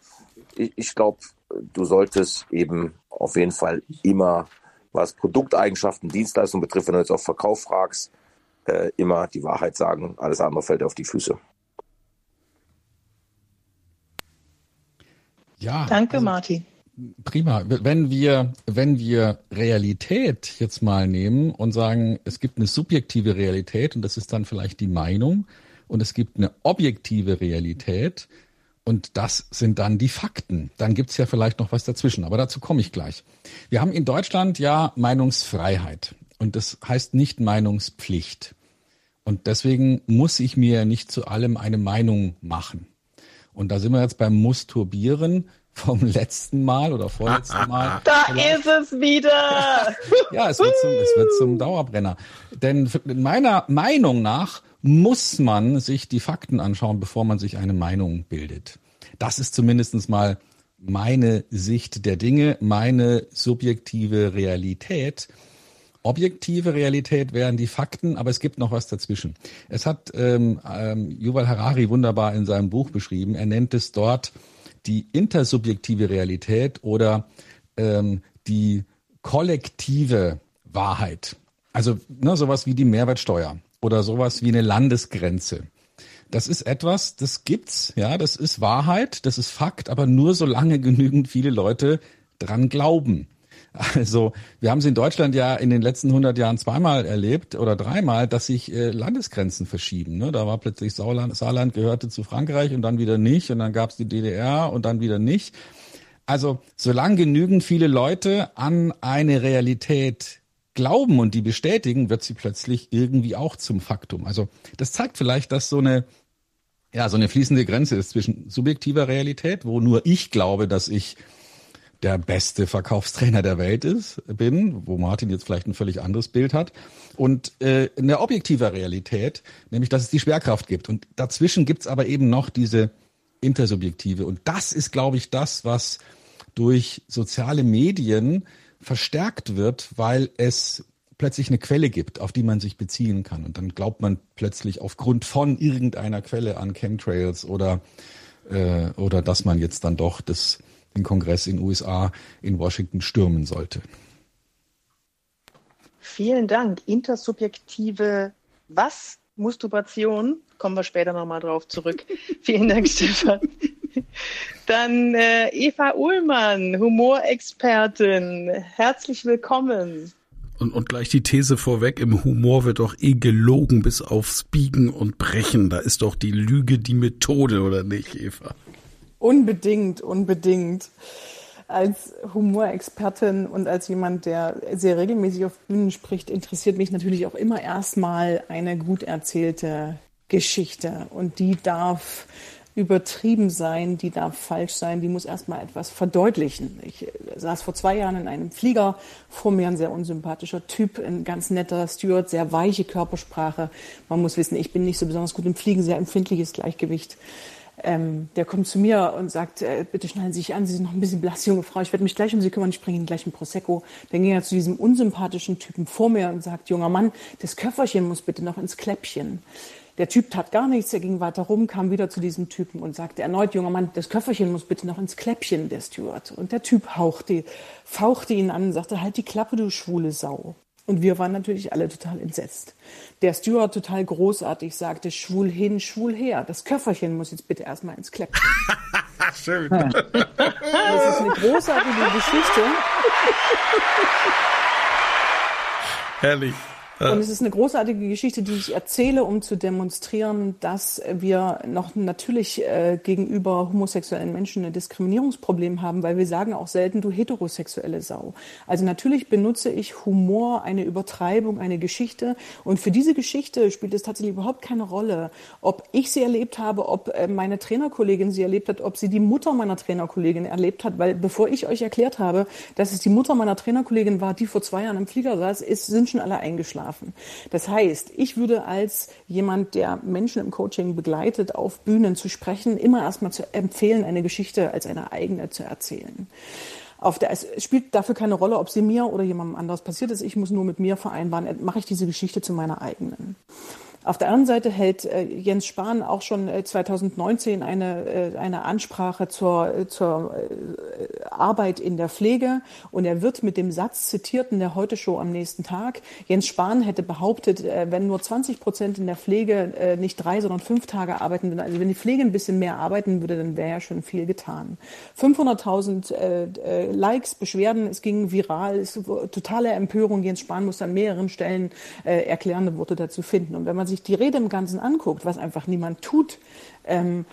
ich, ich glaube, du solltest eben auf jeden Fall immer, was Produkteigenschaften, Dienstleistungen betrifft, wenn du jetzt auf Verkauf fragst, äh, immer die Wahrheit sagen. Alles andere fällt auf die Füße. Ja. Danke, also, Martin. Prima. Wenn wir, wenn wir Realität jetzt mal nehmen und sagen, es gibt eine subjektive Realität und das ist dann vielleicht die Meinung und es gibt eine objektive Realität und das sind dann die Fakten. Dann gibt's ja vielleicht noch was dazwischen, aber dazu komme ich gleich. Wir haben in Deutschland ja Meinungsfreiheit und das heißt nicht Meinungspflicht. Und deswegen muss ich mir nicht zu allem eine Meinung machen. Und da sind wir jetzt beim Musturbieren vom letzten Mal oder vorletzten Mal. Da Vielleicht. ist es wieder! ja, es wird, zum, es wird zum Dauerbrenner. Denn meiner Meinung nach muss man sich die Fakten anschauen, bevor man sich eine Meinung bildet. Das ist zumindest mal meine Sicht der Dinge, meine subjektive Realität. Objektive Realität wären die Fakten, aber es gibt noch was dazwischen. Es hat ähm, ähm, Yuval Harari wunderbar in seinem Buch beschrieben. Er nennt es dort die intersubjektive Realität oder ähm, die kollektive Wahrheit. Also ne, sowas wie die Mehrwertsteuer oder sowas wie eine Landesgrenze. Das ist etwas, das gibt's, ja, das ist Wahrheit, das ist Fakt, aber nur solange genügend viele Leute dran glauben. Also wir haben es in Deutschland ja in den letzten 100 Jahren zweimal erlebt oder dreimal, dass sich äh, Landesgrenzen verschieben. Ne? Da war plötzlich Sauerland, Saarland gehörte zu Frankreich und dann wieder nicht und dann gab es die DDR und dann wieder nicht. Also solange genügend viele Leute an eine Realität glauben und die bestätigen, wird sie plötzlich irgendwie auch zum Faktum. Also das zeigt vielleicht, dass so eine ja, so eine fließende Grenze ist zwischen subjektiver Realität, wo nur ich glaube, dass ich der beste Verkaufstrainer der Welt ist, bin, wo Martin jetzt vielleicht ein völlig anderes Bild hat, und äh, eine objektive Realität, nämlich dass es die Schwerkraft gibt. Und dazwischen gibt's aber eben noch diese intersubjektive. Und das ist, glaube ich, das, was durch soziale Medien verstärkt wird, weil es plötzlich eine Quelle gibt, auf die man sich beziehen kann. Und dann glaubt man plötzlich aufgrund von irgendeiner Quelle an Chemtrails oder, äh, oder dass man jetzt dann doch das, den Kongress in USA in Washington stürmen sollte. Vielen Dank. Intersubjektive was? Masturbation? Kommen wir später nochmal drauf zurück. Vielen Dank, Stefan. Dann äh, Eva Uhlmann, Humorexpertin. Herzlich willkommen. Und, und gleich die These vorweg, im Humor wird doch eh gelogen bis aufs Biegen und Brechen. Da ist doch die Lüge die Methode, oder nicht, Eva? Unbedingt, unbedingt. Als Humorexpertin und als jemand, der sehr regelmäßig auf Bühnen spricht, interessiert mich natürlich auch immer erstmal eine gut erzählte Geschichte. Und die darf übertrieben sein, die darf falsch sein, die muss erstmal etwas verdeutlichen. Ich saß vor zwei Jahren in einem Flieger, vor mir ein sehr unsympathischer Typ, ein ganz netter Steward, sehr weiche Körpersprache. Man muss wissen, ich bin nicht so besonders gut im Fliegen, sehr empfindliches Gleichgewicht. Ähm, der kommt zu mir und sagt, äh, bitte schnallen Sie sich an, Sie sind noch ein bisschen blass, junge Frau, ich werde mich gleich um Sie kümmern, ich bringe Ihnen gleich ein Prosecco. Dann ging er zu diesem unsympathischen Typen vor mir und sagt, junger Mann, das Köfferchen muss bitte noch ins Kläppchen. Der Typ tat gar nichts, er ging weiter rum, kam wieder zu diesem Typen und sagte erneut, junger Mann, das Köfferchen muss bitte noch ins Kläppchen, der Steward. Und der Typ hauchte, fauchte ihn an und sagte, halt die Klappe, du schwule Sau. Und wir waren natürlich alle total entsetzt. Der Steward total großartig sagte, schwul hin, schwul her. Das Köfferchen muss jetzt bitte erstmal ins Kläppchen. Schön. Das ist eine großartige Geschichte. Herrlich. Und es ist eine großartige Geschichte, die ich erzähle, um zu demonstrieren, dass wir noch natürlich äh, gegenüber homosexuellen Menschen ein Diskriminierungsproblem haben, weil wir sagen auch selten, du heterosexuelle Sau. Also natürlich benutze ich Humor, eine Übertreibung, eine Geschichte. Und für diese Geschichte spielt es tatsächlich überhaupt keine Rolle, ob ich sie erlebt habe, ob äh, meine Trainerkollegin sie erlebt hat, ob sie die Mutter meiner Trainerkollegin erlebt hat, weil bevor ich euch erklärt habe, dass es die Mutter meiner Trainerkollegin war, die vor zwei Jahren im Flieger saß, ist, sind schon alle eingeschlafen schlafen. Das heißt, ich würde als jemand, der Menschen im Coaching begleitet, auf Bühnen zu sprechen, immer erstmal zu empfehlen, eine Geschichte als eine eigene zu erzählen. Auf der, es spielt dafür keine Rolle, ob sie mir oder jemandem anderes passiert ist. Ich muss nur mit mir vereinbaren, mache ich diese Geschichte zu meiner eigenen. Auf der anderen Seite hält äh, Jens Spahn auch schon äh, 2019 eine, äh, eine Ansprache zur, äh, zur äh, Arbeit in der Pflege und er wird mit dem Satz zitiert in der Heute-Show am nächsten Tag. Jens Spahn hätte behauptet, äh, wenn nur 20 Prozent in der Pflege nicht drei, sondern fünf Tage arbeiten also wenn die Pflege ein bisschen mehr arbeiten würde, dann wäre ja schon viel getan. 500.000 Likes, Beschwerden, es ging viral, es totale Empörung. Jens Spahn muss an mehreren Stellen erklärende Worte dazu finden. Und wenn man sich sich die Rede im Ganzen anguckt, was einfach niemand tut, ähm,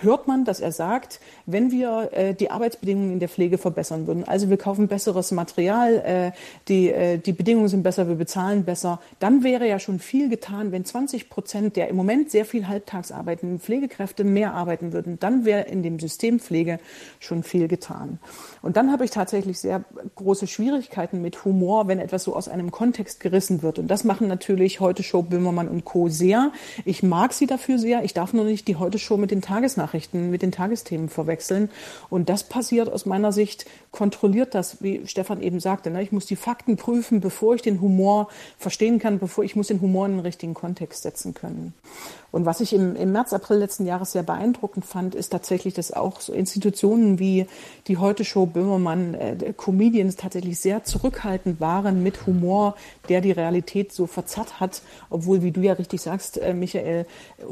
hört man, dass er sagt, wenn wir äh, die Arbeitsbedingungen in der Pflege verbessern würden, also wir kaufen besseres Material, äh, die, äh, die Bedingungen sind besser, wir bezahlen besser, dann wäre ja schon viel getan, wenn 20 Prozent der im Moment sehr viel halbtags arbeitenden Pflegekräfte mehr arbeiten würden, dann wäre in dem System Pflege schon viel getan. Und dann habe ich tatsächlich sehr große Schwierigkeiten mit Humor, wenn etwas so aus einem Kontext gerissen wird. Und das machen natürlich heute Show Böhmermann und Co. sehr. Ich mag sie dafür sehr. Ich darf nur nicht die heute Show mit den Tagesnachrichten, mit den Tagesthemen verwechseln. Und das passiert aus meiner Sicht, kontrolliert das, wie Stefan eben sagte. Ne? Ich muss die Fakten prüfen, bevor ich den Humor verstehen kann, bevor ich muss den Humor in den richtigen Kontext setzen können. Und was ich im, im März, April letzten Jahres sehr beeindruckend fand, ist tatsächlich, dass auch so Institutionen wie die Heute Show Böhmermann, äh, Comedians tatsächlich sehr zurückhaltend waren mit Humor, der die Realität so verzerrt hat, obwohl, wie du ja richtig sagst, äh, Michael,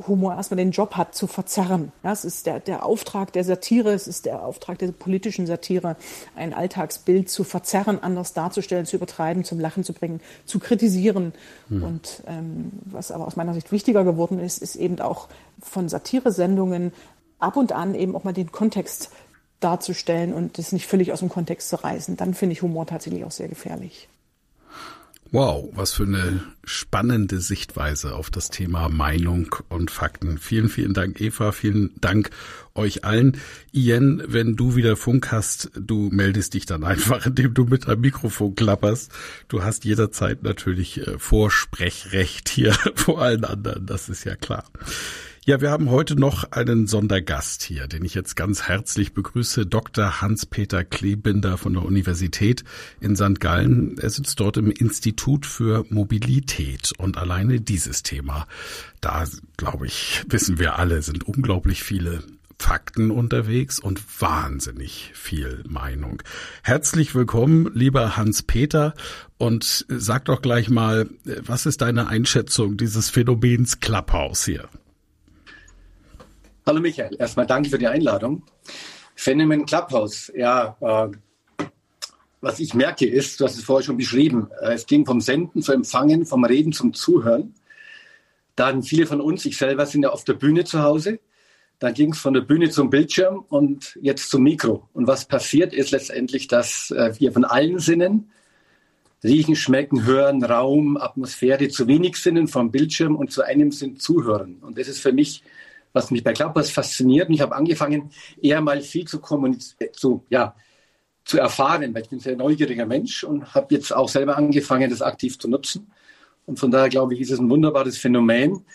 Humor erstmal den Job hat zu verzerren. Es ist der, der Auftrag der Satire, es ist der Auftrag der politischen Satire, ein Alltagsbild zu verzerren, anders darzustellen, zu übertreiben, zum Lachen zu bringen, zu kritisieren. Hm. Und ähm, was aber aus meiner Sicht wichtiger geworden ist, ist eben auch von Satiresendungen ab und an eben auch mal den Kontext darzustellen und das nicht völlig aus dem Kontext zu reißen. Dann finde ich Humor tatsächlich auch sehr gefährlich. Wow, was für eine spannende Sichtweise auf das Thema Meinung und Fakten. Vielen, vielen Dank, Eva. Vielen Dank euch allen. Ian, wenn du wieder Funk hast, du meldest dich dann einfach, indem du mit einem Mikrofon klapperst. Du hast jederzeit natürlich äh, Vorsprechrecht hier vor allen anderen. Das ist ja klar. Ja, wir haben heute noch einen Sondergast hier, den ich jetzt ganz herzlich begrüße, Dr. Hans-Peter Klebinder von der Universität in St. Gallen. Er sitzt dort im Institut für Mobilität und alleine dieses Thema, da glaube ich, wissen wir alle, sind unglaublich viele Fakten unterwegs und wahnsinnig viel Meinung. Herzlich willkommen, lieber Hans-Peter, und sag doch gleich mal, was ist deine Einschätzung dieses Phänomens Clubhouse hier? Hallo Michael, erstmal danke für die Einladung. Phänomen Clubhouse, ja, äh, was ich merke ist, du hast es vorher schon beschrieben, äh, es ging vom Senden zum Empfangen, vom Reden zum Zuhören. Dann viele von uns, ich selber, sind ja auf der Bühne zu Hause. Dann ging es von der Bühne zum Bildschirm und jetzt zum Mikro. Und was passiert ist letztendlich, dass äh, wir von allen Sinnen, riechen, schmecken, hören, Raum, Atmosphäre, zu wenig Sinnen vom Bildschirm und zu einem Sinn zuhören. Und das ist für mich was mich bei Clubhouse fasziniert. Und ich habe angefangen, eher mal viel zu kommunizieren, zu, ja, zu erfahren, weil ich bin ein sehr neugieriger Mensch und habe jetzt auch selber angefangen, das aktiv zu nutzen. Und von daher glaube ich, ist es ein wunderbares Phänomen,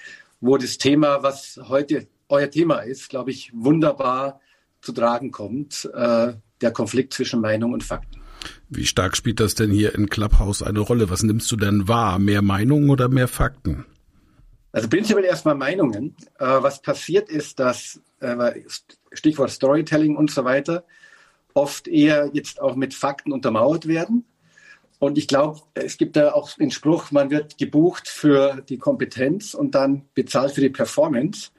wo das Thema, was heute euer Thema ist, glaube ich, wunderbar zu tragen kommt, äh, der Konflikt zwischen Meinung und Fakten. Wie stark spielt das denn hier in Clubhouse eine Rolle? Was nimmst du denn wahr? Mehr Meinung oder mehr Fakten? Also prinzipiell erstmal Meinungen. Äh, was passiert ist, dass, äh, Stichwort Storytelling und so weiter, oft eher jetzt auch mit Fakten untermauert werden. Und ich glaube, es gibt da auch den Spruch, man wird gebucht für die Kompetenz und dann bezahlt für die Performance.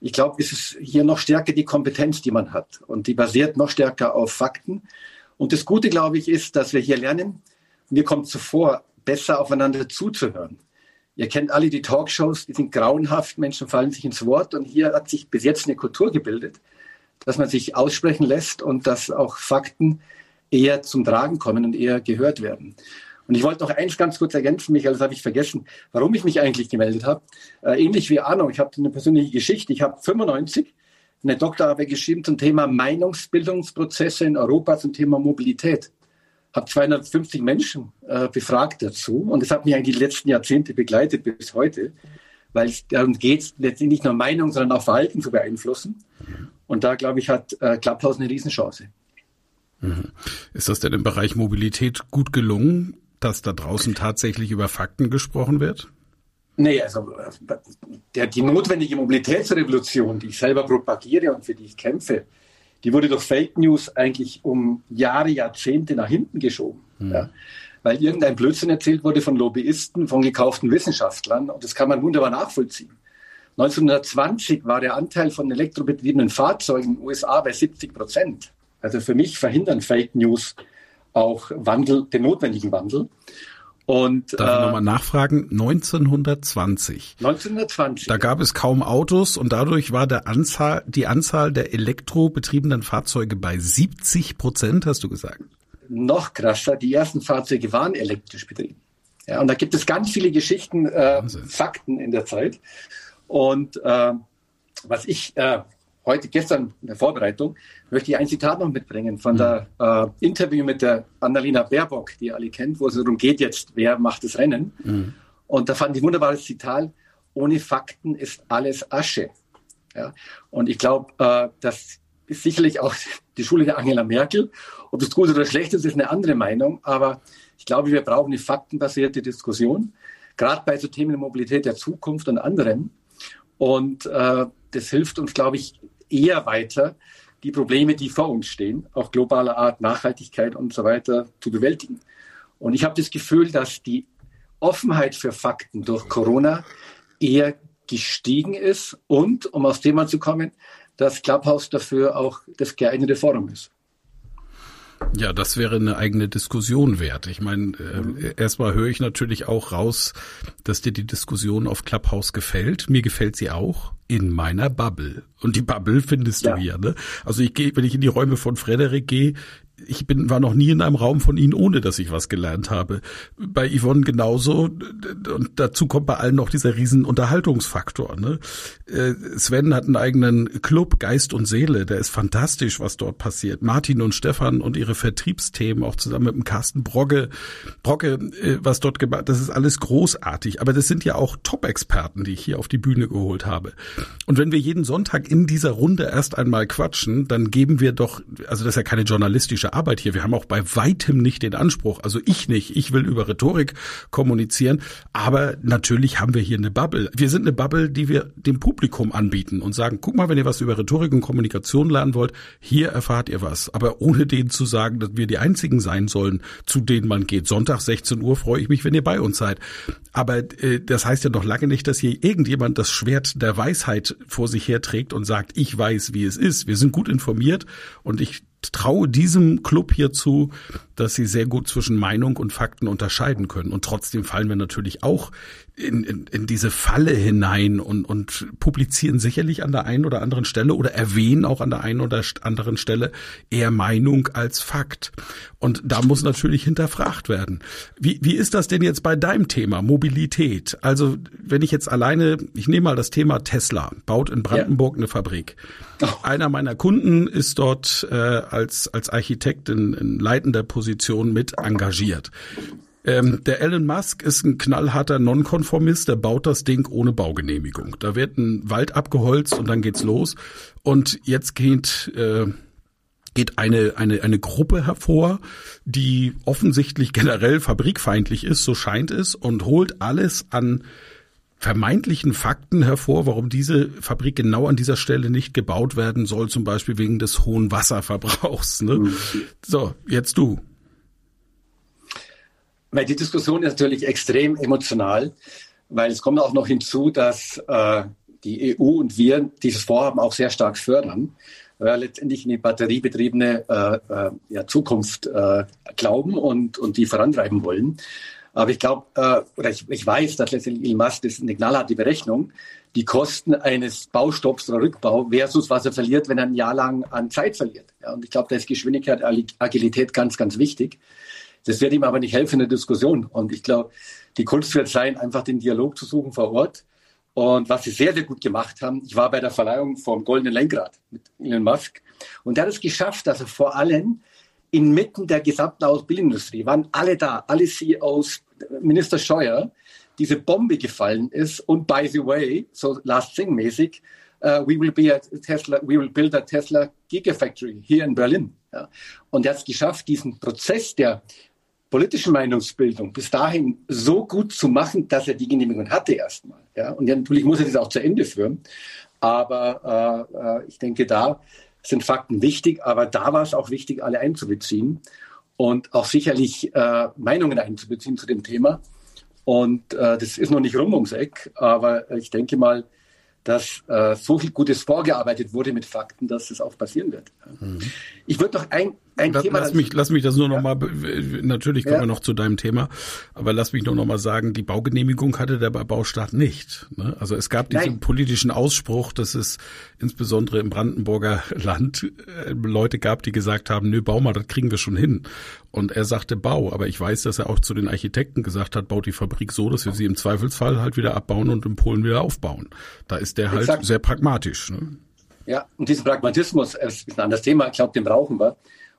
Ich glaube, es ist hier noch stärker die Kompetenz, die man hat. Und die basiert noch stärker auf Fakten. Und das Gute, glaube ich, ist, dass wir hier lernen, mir kommt zuvor, besser aufeinander zuzuhören. Ihr kennt alle die Talkshows, die sind grauenhaft, Menschen fallen sich ins Wort und hier hat sich bis jetzt eine Kultur gebildet, dass man sich aussprechen lässt und dass auch Fakten eher zum Tragen kommen und eher gehört werden. Und ich wollte noch eins ganz kurz ergänzen, Michael, das habe ich vergessen, warum ich mich eigentlich gemeldet habe. Äh, ähnlich wie Arno, ich habe eine persönliche Geschichte. Ich habe 95 eine Doktorarbeit geschrieben zum Thema Meinungsbildungsprozesse in Europa zum Thema Mobilität habe 250 Menschen äh, befragt dazu und das hat mich eigentlich die letzten Jahrzehnte begleitet bis heute, weil es darum geht, letztendlich nicht nur Meinung, sondern auch Verhalten zu beeinflussen. Und da, glaube ich, hat äh, Clubhouse eine Riesenchance. Mhm. Ist das denn im Bereich Mobilität gut gelungen, dass da draußen tatsächlich über Fakten gesprochen wird? Nee, also der, die notwendige Mobilitätsrevolution, die ich selber propagiere und für die ich kämpfe, die wurde durch Fake News eigentlich um Jahre, Jahrzehnte nach hinten geschoben. Mhm. Ja, weil irgendein Blödsinn erzählt wurde von Lobbyisten, von gekauften Wissenschaftlern und das kann man wunderbar nachvollziehen. 1920 war der Anteil von elektrobetriebenen Fahrzeugen in den USA bei 70 Prozent. Also für mich verhindern Fake News auch Wandel, den notwendigen Wandel. Und, Darf ich nochmal äh, nachfragen? 1920. 1920. Da gab es kaum Autos und dadurch war der Anzahl, die Anzahl der elektrobetriebenen Fahrzeuge bei 70 Prozent, hast du gesagt. Noch krasser, die ersten Fahrzeuge waren elektrisch betrieben. Ja, und da gibt es ganz viele Geschichten, äh, Fakten in der Zeit. Und äh, was ich äh, heute, gestern in der Vorbereitung, möchte ich ein Zitat noch mitbringen von der äh, Interview mit der Annalena Baerbock, die ihr alle kennt, wo es darum geht jetzt, wer macht das Rennen. Mhm. Und da fand ich ein wunderbares Zitat, ohne Fakten ist alles Asche. Ja? Und ich glaube, äh, das ist sicherlich auch die Schule der Angela Merkel. Ob es gut oder schlecht ist, ist eine andere Meinung. Aber ich glaube, wir brauchen eine faktenbasierte Diskussion, gerade bei so Themen der Mobilität der Zukunft und anderen. Und äh, das hilft uns, glaube ich, eher weiter, die Probleme, die vor uns stehen, auch globaler Art, Nachhaltigkeit und so weiter zu bewältigen. Und ich habe das Gefühl, dass die Offenheit für Fakten durch Corona eher gestiegen ist und, um aufs Thema zu kommen, dass Clubhouse dafür auch das geeignete Forum ist. Ja, das wäre eine eigene Diskussion wert. Ich meine, äh, erstmal höre ich natürlich auch raus, dass dir die Diskussion auf Clubhouse gefällt. Mir gefällt sie auch in meiner Bubble. Und die Bubble findest ja. du hier. Ne? Also ich gehe, wenn ich in die Räume von Frederik gehe, ich bin, war noch nie in einem Raum von Ihnen, ohne dass ich was gelernt habe. Bei Yvonne genauso. Und dazu kommt bei allen noch dieser riesen Unterhaltungsfaktor. Ne? Äh, Sven hat einen eigenen Club, Geist und Seele. Der ist fantastisch, was dort passiert. Martin und Stefan und ihre Vertriebsthemen, auch zusammen mit dem Carsten Brogge. Brogge, äh, was dort gemacht, das ist alles großartig. Aber das sind ja auch Top-Experten, die ich hier auf die Bühne geholt habe. Und wenn wir jeden Sonntag in dieser Runde erst einmal quatschen, dann geben wir doch, also das ist ja keine journalistische Arbeit hier. Wir haben auch bei weitem nicht den Anspruch, also ich nicht, ich will über Rhetorik kommunizieren, aber natürlich haben wir hier eine Bubble. Wir sind eine Bubble, die wir dem Publikum anbieten und sagen, guck mal, wenn ihr was über Rhetorik und Kommunikation lernen wollt, hier erfahrt ihr was. Aber ohne denen zu sagen, dass wir die einzigen sein sollen, zu denen man geht. Sonntag 16 Uhr freue ich mich, wenn ihr bei uns seid. Aber äh, das heißt ja noch lange nicht, dass hier irgendjemand das Schwert der Weisheit vor sich herträgt und sagt, ich weiß, wie es ist. Wir sind gut informiert und ich traue diesem Club hier zu, dass sie sehr gut zwischen Meinung und Fakten unterscheiden können. Und trotzdem fallen wir natürlich auch in, in, in diese Falle hinein und, und publizieren sicherlich an der einen oder anderen Stelle oder erwähnen auch an der einen oder anderen Stelle eher Meinung als Fakt. Und da muss natürlich hinterfragt werden. Wie, wie ist das denn jetzt bei deinem Thema Mobilität? Also wenn ich jetzt alleine, ich nehme mal das Thema Tesla, baut in Brandenburg ja. eine Fabrik. Oh. Einer meiner Kunden ist dort äh, als, als Architekt in, in leitender Position mit engagiert. Ähm, der Elon Musk ist ein knallharter Nonkonformist, der baut das Ding ohne Baugenehmigung. Da wird ein Wald abgeholzt und dann geht's los. Und jetzt geht äh, geht eine, eine, eine Gruppe hervor, die offensichtlich generell fabrikfeindlich ist, so scheint es, und holt alles an vermeintlichen Fakten hervor, warum diese Fabrik genau an dieser Stelle nicht gebaut werden soll, zum Beispiel wegen des hohen Wasserverbrauchs. Ne? Mhm. So, jetzt du. Weil die Diskussion ist natürlich extrem emotional, weil es kommt auch noch hinzu, dass äh, die EU und wir dieses Vorhaben auch sehr stark fördern, weil letztendlich in die batteriebetriebene äh, äh, ja, Zukunft äh, glauben und, und die vorantreiben wollen. Aber ich glaube, äh, oder ich, ich weiß, dass letztendlich Elon Musk das eine knallharte Berechnung, die Kosten eines Baustopps oder Rückbau versus was er verliert, wenn er ein Jahr lang an Zeit verliert. Ja, und ich glaube, da ist Geschwindigkeit, Agilität ganz, ganz wichtig. Das wird ihm aber nicht helfen in der Diskussion. Und ich glaube, die Kunst wird sein, einfach den Dialog zu suchen vor Ort. Und was sie sehr, sehr gut gemacht haben, ich war bei der Verleihung vom Goldenen Lenkrad mit Elon Musk. Und er hat es geschafft, dass er vor allem inmitten der gesamten Automobilindustrie waren alle da, alle CEOs, Minister Scheuer, diese Bombe gefallen ist. Und by the way, so Last Thing mäßig, uh, we will be a Tesla, we will build a Tesla Gigafactory here in Berlin. Ja. Und er hat es geschafft, diesen Prozess der politischen Meinungsbildung bis dahin so gut zu machen, dass er die Genehmigung hatte erstmal. Ja? Und ja, natürlich muss er das auch zu Ende führen. Aber äh, äh, ich denke, da sind Fakten wichtig, aber da war es auch wichtig, alle einzubeziehen und auch sicherlich äh, Meinungen einzubeziehen zu dem Thema. Und äh, das ist noch nicht rum ums Eck, aber ich denke mal, dass äh, so viel Gutes vorgearbeitet wurde mit Fakten, dass es auch passieren wird. Mhm. Ich würde noch ein, ein lass, Thema. Lass mich, lass mich das nur ja. noch mal. Natürlich kommen ja. wir noch zu deinem Thema, aber lass mich nur noch mal sagen: Die Baugenehmigung hatte der Baustart nicht. Ne? Also es gab diesen Nein. politischen Ausspruch, dass es insbesondere im Brandenburger Land äh, Leute gab, die gesagt haben: Nö, bau mal, das kriegen wir schon hin. Und er sagte Bau, aber ich weiß, dass er auch zu den Architekten gesagt hat, baut die Fabrik so, dass wir sie im Zweifelsfall halt wieder abbauen und in Polen wieder aufbauen. Da ist der halt Exakt. sehr pragmatisch. Ne? Ja, und diesen Pragmatismus ist ein anderes Thema. Ich glaube, den brauchen wir.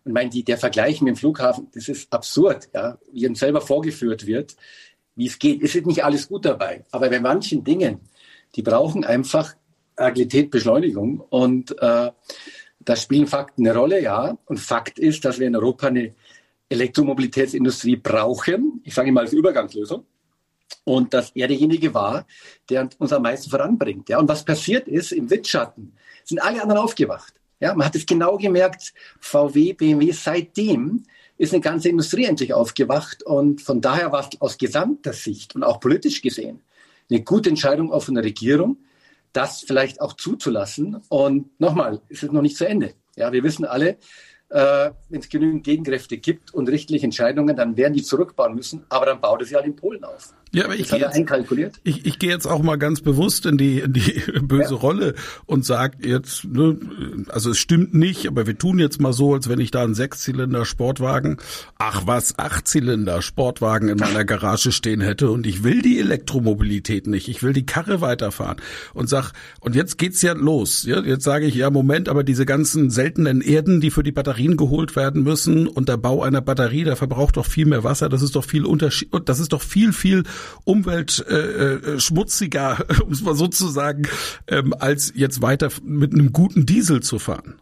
Und mein, die, der Vergleich mit dem Flughafen, das ist absurd, ja, wie ihm selber vorgeführt wird, wie es geht. Es ist nicht alles gut dabei. Aber bei manchen Dingen, die brauchen einfach Agilität, Beschleunigung. Und äh, da spielen Fakten eine Rolle, ja. Und Fakt ist, dass wir in Europa eine Elektromobilitätsindustrie brauchen. Ich sage mal als Übergangslösung. Und dass er derjenige war, der uns am meisten voranbringt. Ja. Und was passiert ist im Windschatten, sind alle anderen aufgewacht. Ja, man hat es genau gemerkt, VW, BMW, seitdem ist eine ganze Industrie endlich aufgewacht. Und von daher war es aus gesamter Sicht und auch politisch gesehen eine gute Entscheidung auch von der Regierung, das vielleicht auch zuzulassen. Und nochmal, es ist noch nicht zu Ende. Ja, wir wissen alle, äh, wenn es genügend Gegenkräfte gibt und richtliche Entscheidungen, dann werden die zurückbauen müssen, aber dann baut es ja halt in Polen auf. Ja, aber ich gehe jetzt, einkalkuliert. Ich, ich gehe jetzt auch mal ganz bewusst in die, in die böse ja. Rolle und sag jetzt, ne, also es stimmt nicht, aber wir tun jetzt mal so, als wenn ich da einen Sechszylinder Sportwagen, ach was, Achtzylinder Sportwagen in meiner Garage stehen hätte und ich will die Elektromobilität nicht, ich will die Karre weiterfahren und sag, und jetzt geht's ja los. Ja, jetzt sage ich, ja, Moment, aber diese ganzen seltenen Erden, die für die Batterien geholt werden müssen und der Bau einer Batterie, der verbraucht doch viel mehr Wasser, das ist doch viel Unterschied, das ist doch viel, viel umweltschmutziger, äh, um es mal so zu sagen, ähm, als jetzt weiter mit einem guten Diesel zu fahren.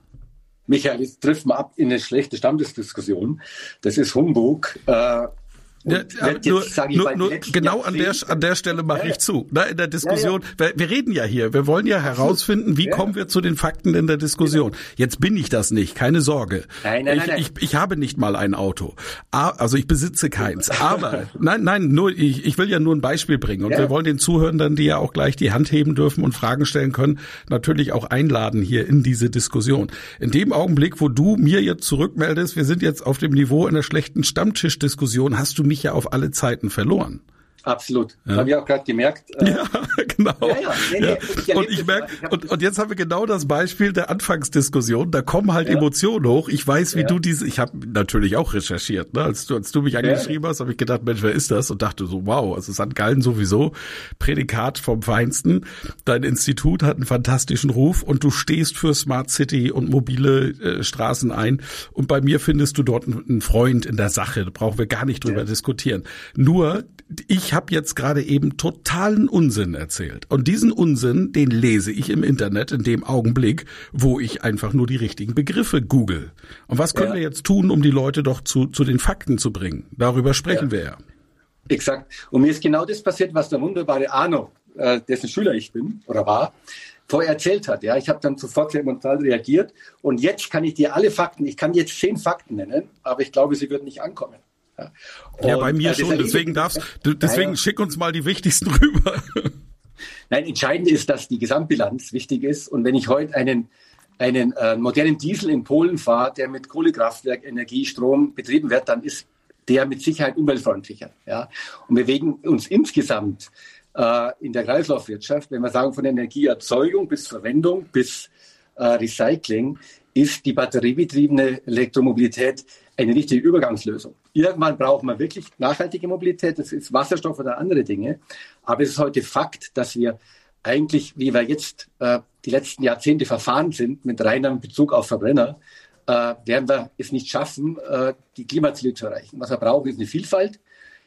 Michael, jetzt trifft man ab in eine schlechte Stammesdiskussion. Das ist Humbug. Äh, ja, nur, nur, nur genau an der, an der Stelle mache ja, ich zu. Na, in der Diskussion, ja, wir, wir, reden ja hier, wir wollen ja herausfinden, wie kommen wir zu den Fakten in der Diskussion. Genau. Jetzt bin ich das nicht, keine Sorge. Nein, nein, ich, nein, ich, ich habe nicht mal ein Auto. Also ich besitze keins. Aber nein, nein, nur ich, ich will ja nur ein Beispiel bringen. Und wir wollen den Zuhörern, die ja auch gleich die Hand heben dürfen und Fragen stellen können, natürlich auch einladen hier in diese Diskussion. In dem Augenblick, wo du mir jetzt zurückmeldest, wir sind jetzt auf dem Niveau einer schlechten Stammtischdiskussion, hast du mich ja auf alle Zeiten verloren. Absolut. Ja. Habe ich auch gerade gemerkt. Äh, ja, genau. Ja, ja. Nee, nee, ich und ich merke, und, und jetzt haben wir genau das Beispiel der Anfangsdiskussion. Da kommen halt Emotionen hoch. Ich weiß, wie du diese, ich habe natürlich auch recherchiert. Ne? Als, du, als du mich angeschrieben hast, habe ich gedacht, Mensch, wer ist das? Und dachte so, wow, also St. Gallen sowieso, Prädikat vom Feinsten. Dein Institut hat einen fantastischen Ruf und du stehst für Smart City und mobile äh, Straßen ein. Und bei mir findest du dort einen Freund in der Sache. Da brauchen wir gar nicht drüber diskutieren. Nur, ich habe jetzt gerade eben totalen Unsinn erzählt. Und diesen Unsinn, den lese ich im Internet in dem Augenblick, wo ich einfach nur die richtigen Begriffe google. Und was können ja. wir jetzt tun, um die Leute doch zu, zu den Fakten zu bringen? Darüber sprechen ja. wir ja. Exakt. Und mir ist genau das passiert, was der wunderbare Arno, äh, dessen Schüler ich bin oder war, vorher erzählt hat. Ja, ich habe dann sofort sehr emotional reagiert. Und jetzt kann ich dir alle Fakten, ich kann jetzt zehn Fakten nennen, aber ich glaube, sie würden nicht ankommen. Ja, ja bei mir äh, schon. Deswegen darfst, deswegen ja, schick uns mal die wichtigsten rüber. Nein, entscheidend ist, dass die Gesamtbilanz wichtig ist. Und wenn ich heute einen einen äh, modernen Diesel in Polen fahre, der mit Kohlekraftwerk, Energie, Strom betrieben wird, dann ist der mit Sicherheit umweltfreundlicher. Ja? Und wir bewegen uns insgesamt äh, in der Kreislaufwirtschaft, wenn wir sagen von Energieerzeugung bis Verwendung bis äh, Recycling, ist die batteriebetriebene Elektromobilität eine richtige Übergangslösung. Irgendwann braucht man wirklich nachhaltige Mobilität, das ist Wasserstoff oder andere Dinge. Aber es ist heute Fakt, dass wir eigentlich, wie wir jetzt äh, die letzten Jahrzehnte verfahren sind, mit reinem Bezug auf Verbrenner, äh, werden wir es nicht schaffen, äh, die Klimaziele zu erreichen. Was wir brauchen, ist eine Vielfalt.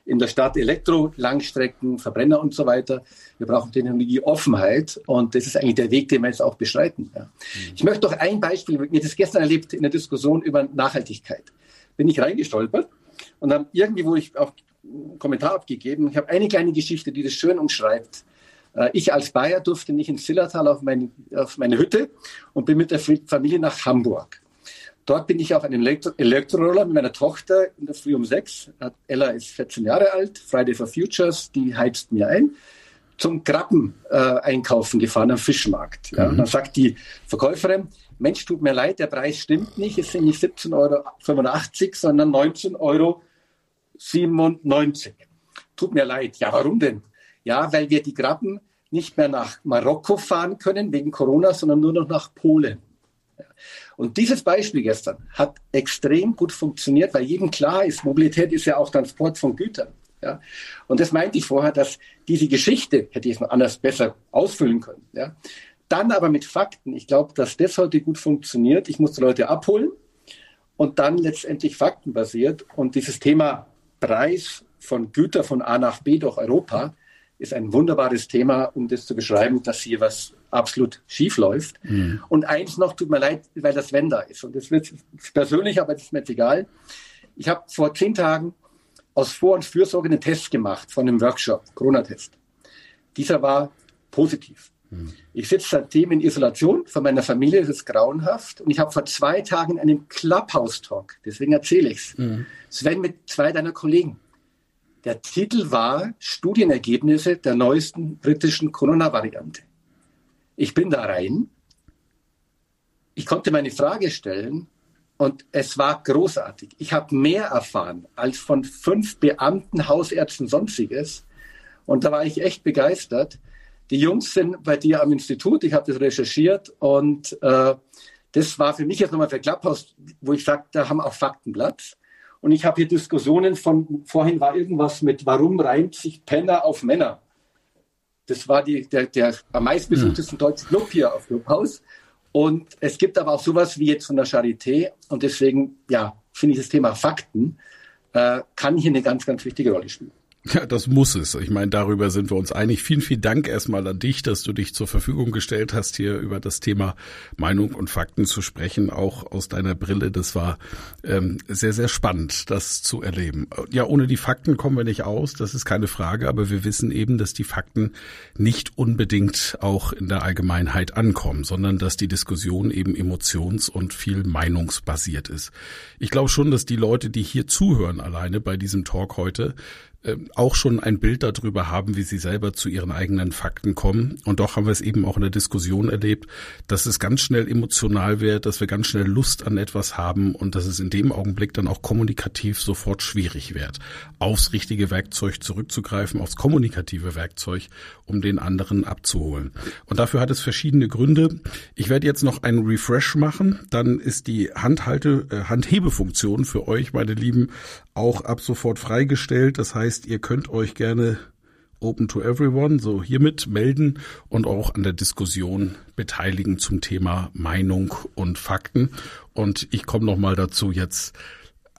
In der Stadt Elektro, Langstrecken, Verbrenner und so weiter. Wir brauchen Technologieoffenheit und das ist eigentlich der Weg, den wir jetzt auch beschreiten. Ja. Mhm. Ich möchte doch ein Beispiel, mir das gestern erlebt in der Diskussion über Nachhaltigkeit bin ich reingestolpert und dann irgendwie, wo ich auch einen Kommentar abgegeben, ich habe eine kleine Geschichte, die das schön umschreibt. Äh, ich als Bayer durfte nicht ins Zillertal auf, mein, auf meine Hütte und bin mit der Familie nach Hamburg. Dort bin ich auf einem Elektro Elektroroller mit meiner Tochter in der Früh um sechs. Ella ist 14 Jahre alt, Friday for Futures, die heizt mir ein, zum Krabben äh, einkaufen gefahren am Fischmarkt. Ja. Mhm. Dann sagt die Verkäuferin, Mensch, tut mir leid, der Preis stimmt nicht, es sind nicht 17,85 Euro, sondern 19,97 Euro. Tut mir leid. Ja, warum denn? Ja, weil wir die Krabben nicht mehr nach Marokko fahren können wegen Corona, sondern nur noch nach Polen. Und dieses Beispiel gestern hat extrem gut funktioniert, weil jedem klar ist, Mobilität ist ja auch Transport von Gütern. Ja? Und das meinte ich vorher, dass diese Geschichte, hätte ich es noch anders besser ausfüllen können, ja? Dann aber mit Fakten. Ich glaube, dass das heute gut funktioniert. Ich muss die Leute abholen und dann letztendlich faktenbasiert. Und dieses Thema Preis von Gütern von A nach B durch Europa ist ein wunderbares Thema, um das zu beschreiben, dass hier was absolut schief läuft. Mhm. Und eins noch, tut mir leid, weil das Wenn da ist. Und das wird persönlich, aber das ist mir jetzt egal. Ich habe vor zehn Tagen aus Vor- und Fürsorge einen Test gemacht von einem Workshop, Corona-Test. Dieser war positiv. Ich sitze seitdem in Isolation von meiner Familie, das ist grauenhaft. Und ich habe vor zwei Tagen einen Clubhouse-Talk, deswegen erzähle ich es. Mhm. Sven mit zwei deiner Kollegen. Der Titel war Studienergebnisse der neuesten britischen Corona-Variante. Ich bin da rein. Ich konnte meine Frage stellen und es war großartig. Ich habe mehr erfahren als von fünf Beamten, Hausärzten, sonstiges Und da war ich echt begeistert. Die Jungs sind bei dir am Institut, ich habe das recherchiert und äh, das war für mich jetzt nochmal für Clubhouse, wo ich sage, da haben auch Fakten Platz. Und ich habe hier Diskussionen von, vorhin war irgendwas mit, warum reimt sich Penner auf Männer? Das war die, der, der am meistbesuchtesten hm. deutsche Club hier auf Clubhouse. Und es gibt aber auch sowas wie jetzt von der Charité. Und deswegen, ja, finde ich das Thema Fakten äh, kann hier eine ganz, ganz wichtige Rolle spielen. Ja, das muss es. Ich meine, darüber sind wir uns einig. Vielen, vielen Dank erstmal an dich, dass du dich zur Verfügung gestellt hast, hier über das Thema Meinung und Fakten zu sprechen, auch aus deiner Brille. Das war ähm, sehr, sehr spannend, das zu erleben. Ja, ohne die Fakten kommen wir nicht aus, das ist keine Frage, aber wir wissen eben, dass die Fakten nicht unbedingt auch in der Allgemeinheit ankommen, sondern dass die Diskussion eben emotions- und viel meinungsbasiert ist. Ich glaube schon, dass die Leute, die hier zuhören alleine bei diesem Talk heute, ähm, auch schon ein Bild darüber haben, wie sie selber zu ihren eigenen Fakten kommen. Und doch haben wir es eben auch in der Diskussion erlebt, dass es ganz schnell emotional wird, dass wir ganz schnell Lust an etwas haben und dass es in dem Augenblick dann auch kommunikativ sofort schwierig wird, aufs richtige Werkzeug zurückzugreifen, aufs kommunikative Werkzeug, um den anderen abzuholen. Und dafür hat es verschiedene Gründe. Ich werde jetzt noch einen Refresh machen, dann ist die Handhalte, äh, Handhebefunktion für euch, meine Lieben, auch ab sofort freigestellt. Das heißt, ihr könnt euch gerne Open to Everyone, so hiermit melden und auch an der Diskussion beteiligen zum Thema Meinung und Fakten. Und ich komme noch mal dazu jetzt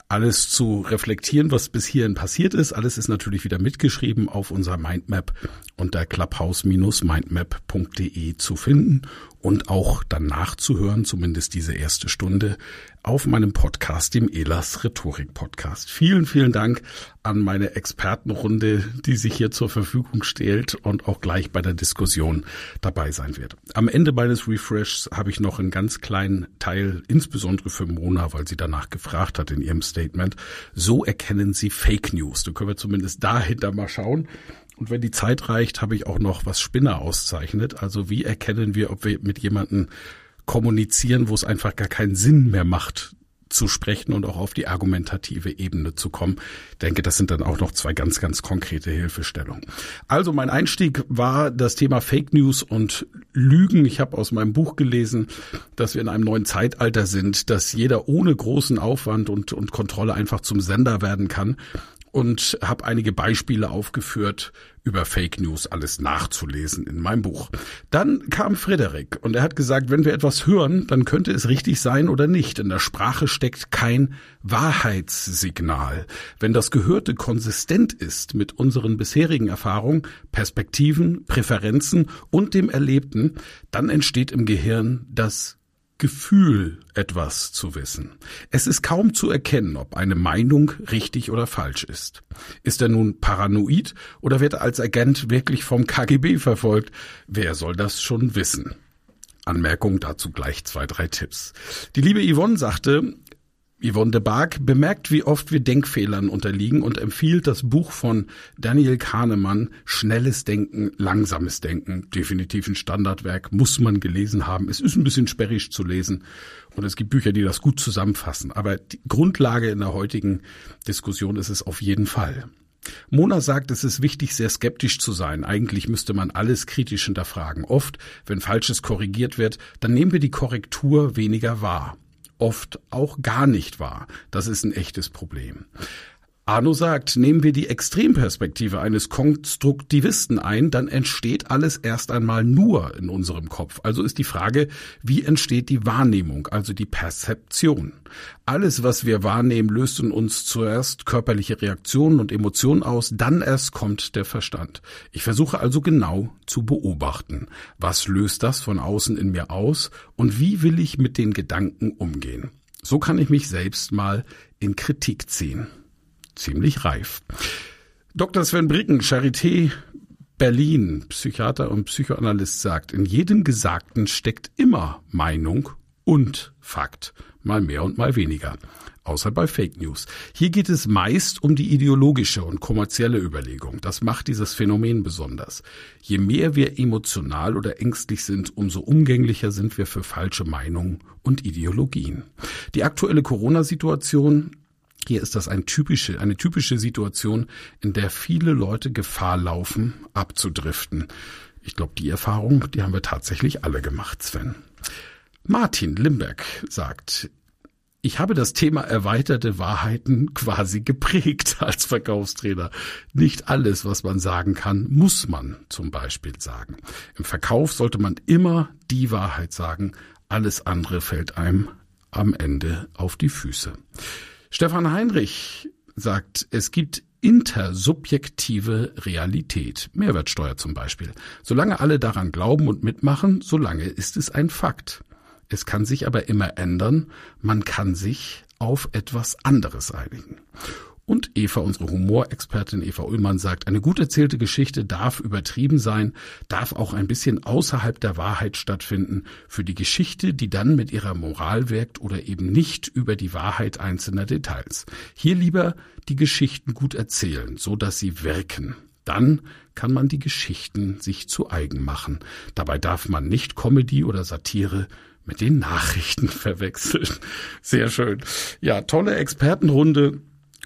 alles zu reflektieren, was bis hierhin passiert ist. Alles ist natürlich wieder mitgeschrieben auf unserer Mindmap unter clubhouse-mindmap.de zu finden und auch dann nachzuhören, zumindest diese erste Stunde, auf meinem Podcast, dem Elas Rhetorik Podcast. Vielen, vielen Dank an meine Expertenrunde, die sich hier zur Verfügung stellt und auch gleich bei der Diskussion dabei sein wird. Am Ende meines Refreshs habe ich noch einen ganz kleinen Teil, insbesondere für Mona, weil sie danach gefragt hat in ihrem Statement. So erkennen Sie Fake News. Da können wir zumindest dahinter mal schauen. Und wenn die Zeit reicht, habe ich auch noch, was Spinner auszeichnet. Also wie erkennen wir, ob wir mit jemandem kommunizieren, wo es einfach gar keinen Sinn mehr macht, zu sprechen und auch auf die argumentative Ebene zu kommen. Ich denke, das sind dann auch noch zwei ganz, ganz konkrete Hilfestellungen. Also mein Einstieg war das Thema Fake News und Lügen. Ich habe aus meinem Buch gelesen, dass wir in einem neuen Zeitalter sind, dass jeder ohne großen Aufwand und, und Kontrolle einfach zum Sender werden kann und habe einige Beispiele aufgeführt über Fake News, alles nachzulesen in meinem Buch. Dann kam Frederik und er hat gesagt, wenn wir etwas hören, dann könnte es richtig sein oder nicht. In der Sprache steckt kein Wahrheitssignal. Wenn das Gehörte konsistent ist mit unseren bisherigen Erfahrungen, Perspektiven, Präferenzen und dem Erlebten, dann entsteht im Gehirn das Gefühl, etwas zu wissen. Es ist kaum zu erkennen, ob eine Meinung richtig oder falsch ist. Ist er nun paranoid oder wird er als Agent wirklich vom KGB verfolgt? Wer soll das schon wissen? Anmerkung dazu gleich zwei, drei Tipps. Die liebe Yvonne sagte, Yvonne de Barg bemerkt, wie oft wir Denkfehlern unterliegen und empfiehlt das Buch von Daniel Kahnemann Schnelles Denken, langsames Denken. Definitiv ein Standardwerk, muss man gelesen haben. Es ist ein bisschen sperrig zu lesen und es gibt Bücher, die das gut zusammenfassen. Aber die Grundlage in der heutigen Diskussion ist es auf jeden Fall. Mona sagt, es ist wichtig, sehr skeptisch zu sein. Eigentlich müsste man alles kritisch hinterfragen. Oft, wenn Falsches korrigiert wird, dann nehmen wir die Korrektur weniger wahr oft auch gar nicht wahr. Das ist ein echtes Problem. Arno sagt, nehmen wir die Extremperspektive eines Konstruktivisten ein, dann entsteht alles erst einmal nur in unserem Kopf. Also ist die Frage, wie entsteht die Wahrnehmung, also die Perzeption. Alles, was wir wahrnehmen, löst in uns zuerst körperliche Reaktionen und Emotionen aus, dann erst kommt der Verstand. Ich versuche also genau zu beobachten. Was löst das von außen in mir aus und wie will ich mit den Gedanken umgehen? So kann ich mich selbst mal in Kritik ziehen ziemlich reif. Dr. Sven Bricken, Charité Berlin, Psychiater und Psychoanalyst, sagt, in jedem Gesagten steckt immer Meinung und Fakt, mal mehr und mal weniger außer bei Fake News. Hier geht es meist um die ideologische und kommerzielle Überlegung. Das macht dieses Phänomen besonders. Je mehr wir emotional oder ängstlich sind, umso umgänglicher sind wir für falsche Meinungen und Ideologien. Die aktuelle Corona-Situation Hier ist das ein typische, eine typische Situation, in der viele Leute Gefahr laufen, abzudriften. Ich glaube, die Erfahrung, die haben wir tatsächlich alle gemacht, Sven. Martin Limberg sagt, ich habe das Thema erweiterte Wahrheiten quasi geprägt als Verkaufstrainer. Nicht alles, was man sagen kann, muss man zum Beispiel sagen. Im Verkauf sollte man immer die Wahrheit sagen. Alles andere fällt einem am Ende auf die Füße. Stefan Heinrich sagt, es gibt intersubjektive Realität. Mehrwertsteuer zum Beispiel. Solange alle daran glauben und mitmachen, solange ist es ein Fakt. Es kann sich aber immer ändern. Man kann sich auf etwas anderes einigen. Und Eva, unsere Humorexpertin Eva Ullmann, sagt, eine gut erzählte Geschichte darf übertrieben sein, darf auch ein bisschen außerhalb der Wahrheit stattfinden. Für die Geschichte, die dann mit ihrer Moral wirkt oder eben nicht über die Wahrheit einzelner Details. Hier lieber die Geschichten gut erzählen, so dass sie wirken. Dann kann man die Geschichten sich zu eigen machen. Dabei darf man nicht Comedy oder Satire mit den Nachrichten verwechseln. Sehr schön. Ja, tolle Expertenrunde.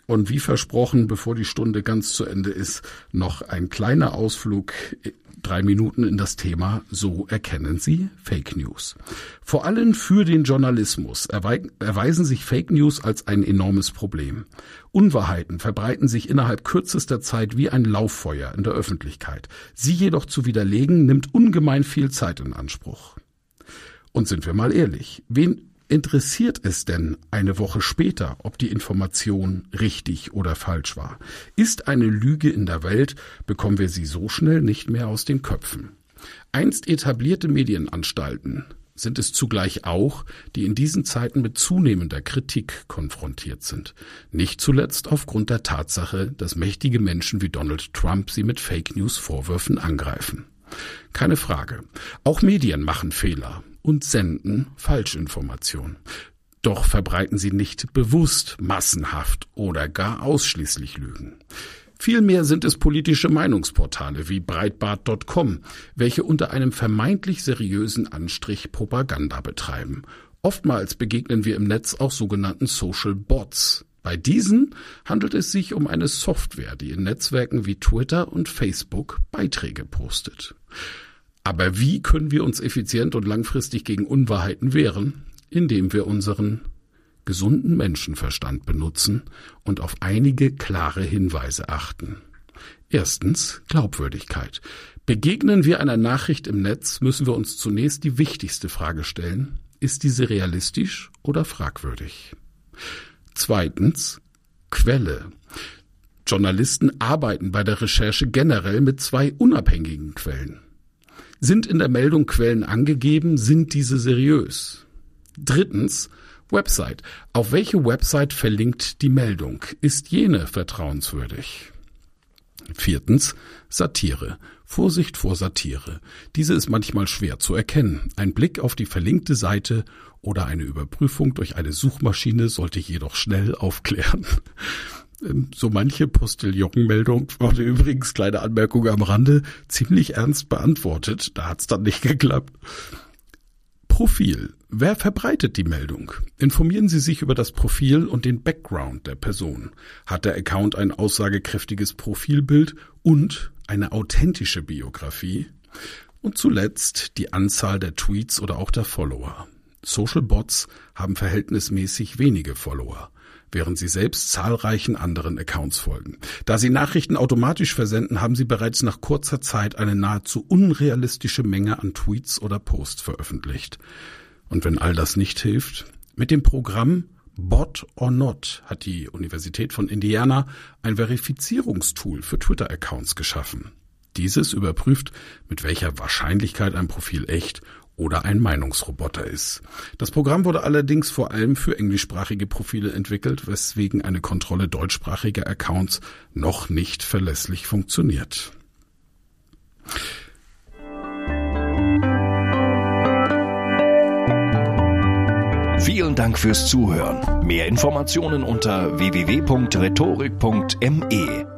Und wie versprochen, bevor die Stunde ganz zu Ende ist, noch ein kleiner Ausflug drei Minuten in das Thema So erkennen Sie Fake News. Vor allem für den Journalismus erweisen sich Fake News als ein enormes Problem. Unwahrheiten verbreiten sich innerhalb kürzester Zeit wie ein Lauffeuer in der Öffentlichkeit. Sie jedoch zu widerlegen, nimmt ungemein viel Zeit in Anspruch. Und sind wir mal ehrlich, wen interessiert es denn eine Woche später, ob die Information richtig oder falsch war? Ist eine Lüge in der Welt, bekommen wir sie so schnell nicht mehr aus den Köpfen. Einst etablierte Medienanstalten sind es zugleich auch, die in diesen Zeiten mit zunehmender Kritik konfrontiert sind. Nicht zuletzt aufgrund der Tatsache, dass mächtige Menschen wie Donald Trump sie mit Fake News Vorwürfen angreifen. Keine Frage. Auch Medien machen Fehler und senden Falschinformationen. Doch verbreiten sie nicht bewusst, massenhaft oder gar ausschließlich Lügen. Vielmehr sind es politische Meinungsportale wie Breitbart.com, welche unter einem vermeintlich seriösen Anstrich Propaganda betreiben. Oftmals begegnen wir im Netz auch sogenannten Social Bots. Bei diesen handelt es sich um eine Software, die in Netzwerken wie Twitter und Facebook Beiträge postet. Aber wie können wir uns effizient und langfristig gegen Unwahrheiten wehren? Indem wir unseren gesunden Menschenverstand benutzen und auf einige klare Hinweise achten. Erstens Glaubwürdigkeit. Begegnen wir einer Nachricht im Netz, müssen wir uns zunächst die wichtigste Frage stellen. Ist diese realistisch oder fragwürdig? Zweitens Quelle. Journalisten arbeiten bei der Recherche generell mit zwei unabhängigen Quellen. Sind in der Meldung Quellen angegeben? Sind diese seriös? Drittens, Website. Auf welche Website verlinkt die Meldung? Ist jene vertrauenswürdig? Viertens, Satire. Vorsicht vor Satire. Diese ist manchmal schwer zu erkennen. Ein Blick auf die verlinkte Seite oder eine Überprüfung durch eine Suchmaschine sollte jedoch schnell aufklären. Ähm, so manche Postillonmeldung wurde übrigens, kleine Anmerkung am Rande, ziemlich ernst beantwortet. Da hat's dann nicht geklappt. Profil. Wer verbreitet die Meldung? Informieren Sie sich über das Profil und den Background der Person. Hat der Account ein aussagekräftiges Profilbild und eine authentische Biografie? Und zuletzt die Anzahl der Tweets oder auch der Follower. Social Bots haben verhältnismäßig wenige Follower während sie selbst zahlreichen anderen Accounts folgen. Da sie Nachrichten automatisch versenden, haben sie bereits nach kurzer Zeit eine nahezu unrealistische Menge an Tweets oder Posts veröffentlicht. Und wenn all das nicht hilft, mit dem Programm Bot or Not hat die Universität von Indiana ein Verifizierungstool für Twitter-Accounts geschaffen. Dieses überprüft, mit welcher Wahrscheinlichkeit ein Profil echt oder ein Meinungsroboter ist. Das Programm wurde allerdings vor allem für englischsprachige Profile entwickelt, weswegen eine Kontrolle deutschsprachiger Accounts noch nicht verlässlich funktioniert. Vielen Dank fürs Zuhören. Mehr Informationen unter www.rhetorik.me.